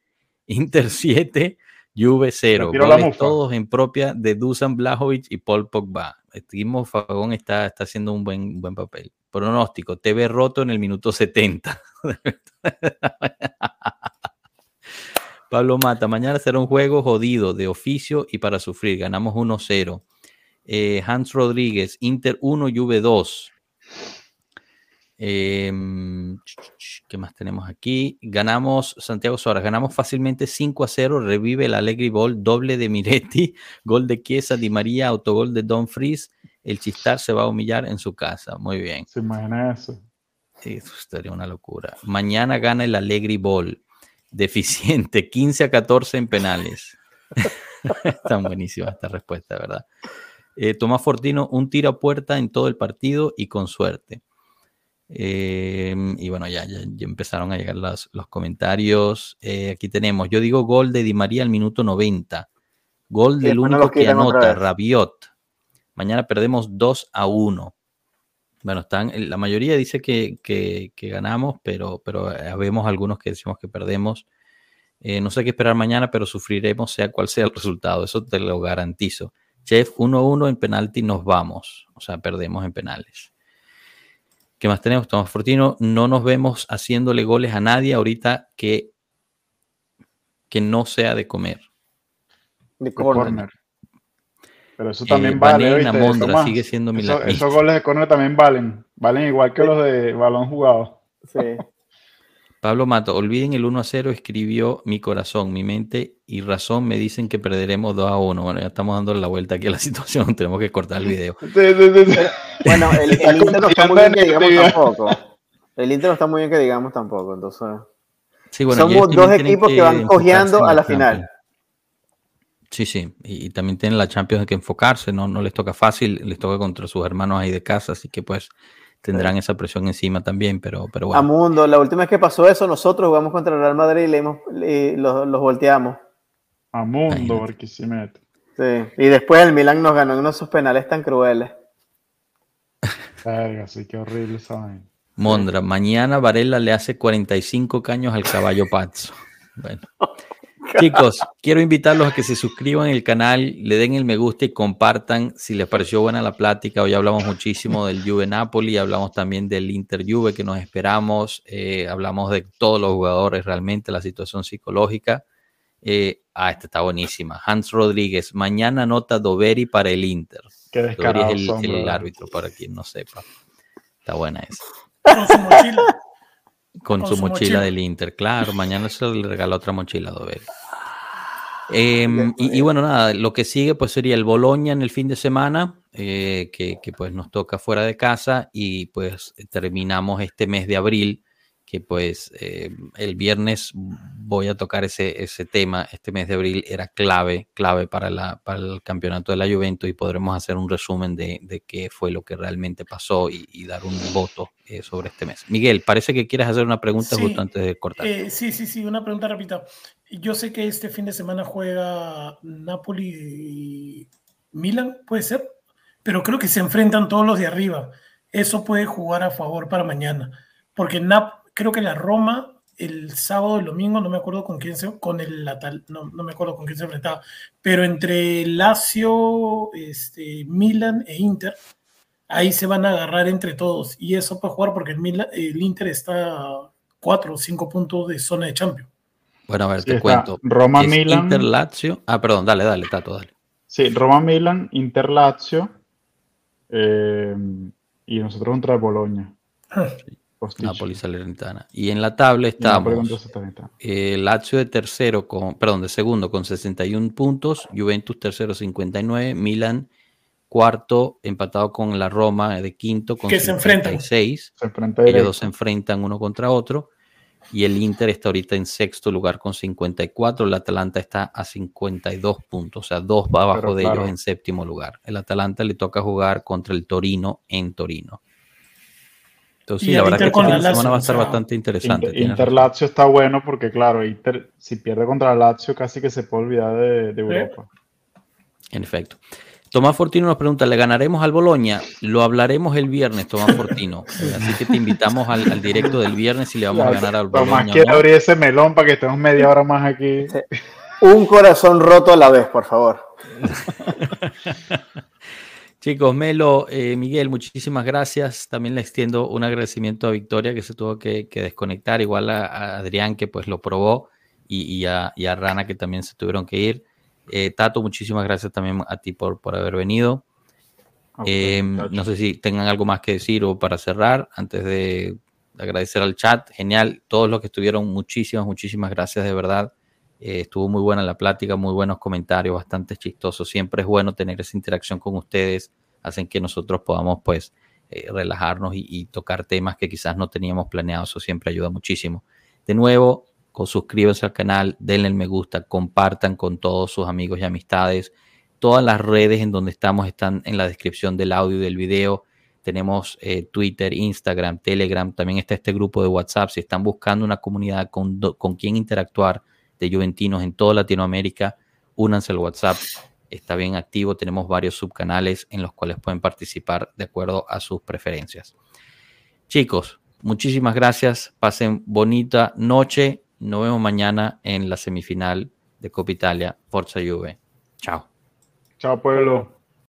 Inter 7, Juve 0. Le tiró la Goles mufa. todos en propia de Dusan Blajovic y Paul Pogba. Este Mufagón está, está haciendo un buen, un buen papel. Pronóstico, TV roto en el minuto 70. Pablo Mata, mañana será un juego jodido de oficio y para sufrir. Ganamos 1-0. Eh, Hans Rodríguez, Inter 1, Juve 2. Em, ¿Qué más tenemos aquí? Ganamos, Santiago Suárez, ganamos fácilmente 5 a 0. Revive el Allegri Ball, doble de Miretti, gol de Chiesa, Di María, autogol de Don Fries. El Chistar se va a humillar en su casa. Muy bien. ¿Se imagina eso? Sí, Eso sería una locura. Mañana gana el Allegri Ball. Deficiente, 15 a 14 en penales. Están buenísimas esta respuesta, ¿verdad? Eh, Tomás Fortino, un tiro a puerta en todo el partido y con suerte. Eh, y bueno, ya, ya, ya empezaron a llegar las- los comentarios. Eh, aquí tenemos, yo digo gol de Di María al minuto 90. Gol del único que anota. Rabiot. Mañana perdemos 2 a 1. Bueno, están, la mayoría dice que, que- ganamos, pero, pero eh, vemos algunos que decimos que perdemos. Eh, no sé qué esperar mañana, pero sufriremos sea cual sea el resultado. Eso te lo garantizo. Chef 1-1 en penalti nos vamos. O sea, perdemos en penales. ¿Qué más tenemos? Tomás Fortino, no nos vemos haciéndole goles a nadie ahorita que, que no sea de comer. De corner. Pero eso Eh, también vale. ¿oíste? Mondra, Tomás. sigue siendo mi Eso- esos goles de corner también valen. Valen igual que los de balón jugado. Sí. Pablo Mato, olviden el 1 a 0, escribió mi corazón, mi mente y razón me dicen que perderemos 2 a 1. Bueno, ya estamos dando la vuelta aquí a la situación, tenemos que cortar el video. Sí, sí, sí, sí. Bueno, el, el Inter no está muy bien que digamos tampoco. El Inter no está muy bien que digamos tampoco, entonces. Sí, bueno, Somos ellos dos equipos que van cojeando a la final. Sí, sí, y, y también tienen la Champions que enfocarse, no, no les toca fácil, les toca contra sus hermanos ahí de casa, así que pues tendrán esa presión encima también, pero, pero A bueno. mundo, la última vez que pasó eso, nosotros jugamos contra el Real Madrid y, le hemos- y los, los volteamos. A mundo. Barquisimeto. Sí. Y después el Milan nos ganó en unos esos penales tan crueles. Verga, sí, qué horrible esa vaina. Mondra, mañana Varela le hace 45 caños al caballo Pazzo. Bueno. Chicos, quiero invitarlos a que se suscriban al canal, le den el me gusta y compartan si les pareció buena la plática. Hoy hablamos muchísimo del Juve Napoli, hablamos también del Inter Juve que nos esperamos, eh, hablamos de todos los jugadores realmente, la situación psicológica. Eh, ah, esta está buenísima. Hans Rodríguez, mañana nota Doveri para el Inter. Qué Doveri es el, árbitro, para quien no sepa. Está buena esa. con su mochila. Con, Con su, su mochila, mochila. del Inter. Claro, mañana se le regala otra mochila a y, y bueno, nada, lo que sigue pues sería el Boloña en el fin de semana, eh, que, que, pues nos toca fuera de casa y pues terminamos este mes de abril, que pues eh, el viernes voy a tocar ese, ese tema, este mes de abril era clave, clave para, la, para el campeonato de la Juventus y podremos hacer un resumen de, de qué fue lo que realmente pasó y, y dar un voto eh, sobre este mes. Miguel, parece que quieres hacer una pregunta Sí, justo antes de cortar. Eh, sí, sí, sí, una pregunta rápida. Yo sé que este fin de semana juega Napoli y Milan, puede ser, pero creo que se enfrentan todos los de arriba. Eso puede jugar a favor para mañana, porque Nap, creo que la Roma el sábado, el domingo, no me acuerdo con quién se, con el Atal, no, no me acuerdo con quién se enfrentaba, pero entre Lazio, este, Milan e Inter, ahí se van a agarrar entre todos y eso puede jugar porque el, Milan, el Inter está a cuatro o cinco puntos de zona de Champions. Bueno, a ver, Sí, te cuento. Roma, Es Milan. Inter Lazio. Ah, perdón, dale, dale, Tato, dale. Sí, Roma, Milan, Inter, Lazio. eh, y nosotros contra Boloña. Napoli, Salernitana. Y en la tabla estamos Salernitana. eh, Lazio de tercero, con, perdón, de segundo con 61 puntos, Juventus tercero 59, Milan cuarto empatado con la Roma de quinto con Que se enfrentan. 56. Se enfrenta Ellos dos se enfrentan uno contra otro. Y el Inter está ahorita en sexto lugar con 54. El Atalanta está a 52 puntos, o sea, dos va abajo Pero de claro. ellos en séptimo lugar. El Atalanta le toca jugar contra el Torino en Torino. Entonces, Y sí, la verdad que Inter este fin de semana va a o estar sea, bastante interesante. Inter. Lazio está bueno porque, claro, Inter, si pierde contra Lazio, casi que se puede olvidar de, de Europa. En efecto. Tomás Fortino nos pregunta, ¿le ganaremos al Boloña? Lo hablaremos el viernes, Tomás Fortino. Así que te invitamos al, al directo del viernes si le vamos a ganar al Tomás Boloña. o quiere no. abrir ese melón para que estemos media hora más aquí. Un corazón roto a la vez, por favor. Chicos, Melo, eh, Miguel, muchísimas gracias. También le extiendo un agradecimiento a Victoria que se tuvo que, que desconectar, igual a, a Adrián que pues lo probó y, y a, y a Rana que también se tuvieron que ir. Eh, Tato, muchísimas gracias también a ti por, por haber venido. Eh, muchachos. no sé si tengan algo más que decir o para cerrar antes de agradecer al chat. Genial, todos los que estuvieron, muchísimas, muchísimas gracias de verdad. Eh, estuvo muy buena la plática, muy buenos comentarios, bastante chistosos. Siempre es bueno tener esa interacción con ustedes, hacen que nosotros podamos pues eh, relajarnos y, tocar temas que quizás no teníamos planeados. Eso siempre ayuda muchísimo. De nuevo, suscríbanse al canal, denle el me gusta, compartan con todos sus amigos y amistades. Todas las redes en donde estamos están en la descripción del audio y del video. Tenemos eh, Twitter, Instagram, Telegram. También está este grupo de WhatsApp. Si están buscando una comunidad con, con quien interactuar de juventinos en toda Latinoamérica, únanse al WhatsApp. Está bien activo. Tenemos varios subcanales en los cuales pueden participar de acuerdo a sus preferencias. Chicos, muchísimas gracias. Pasen bonita noche. Nos vemos mañana en la semifinal de Copa Italia. Forza Juve. Chao. Chao, pueblo.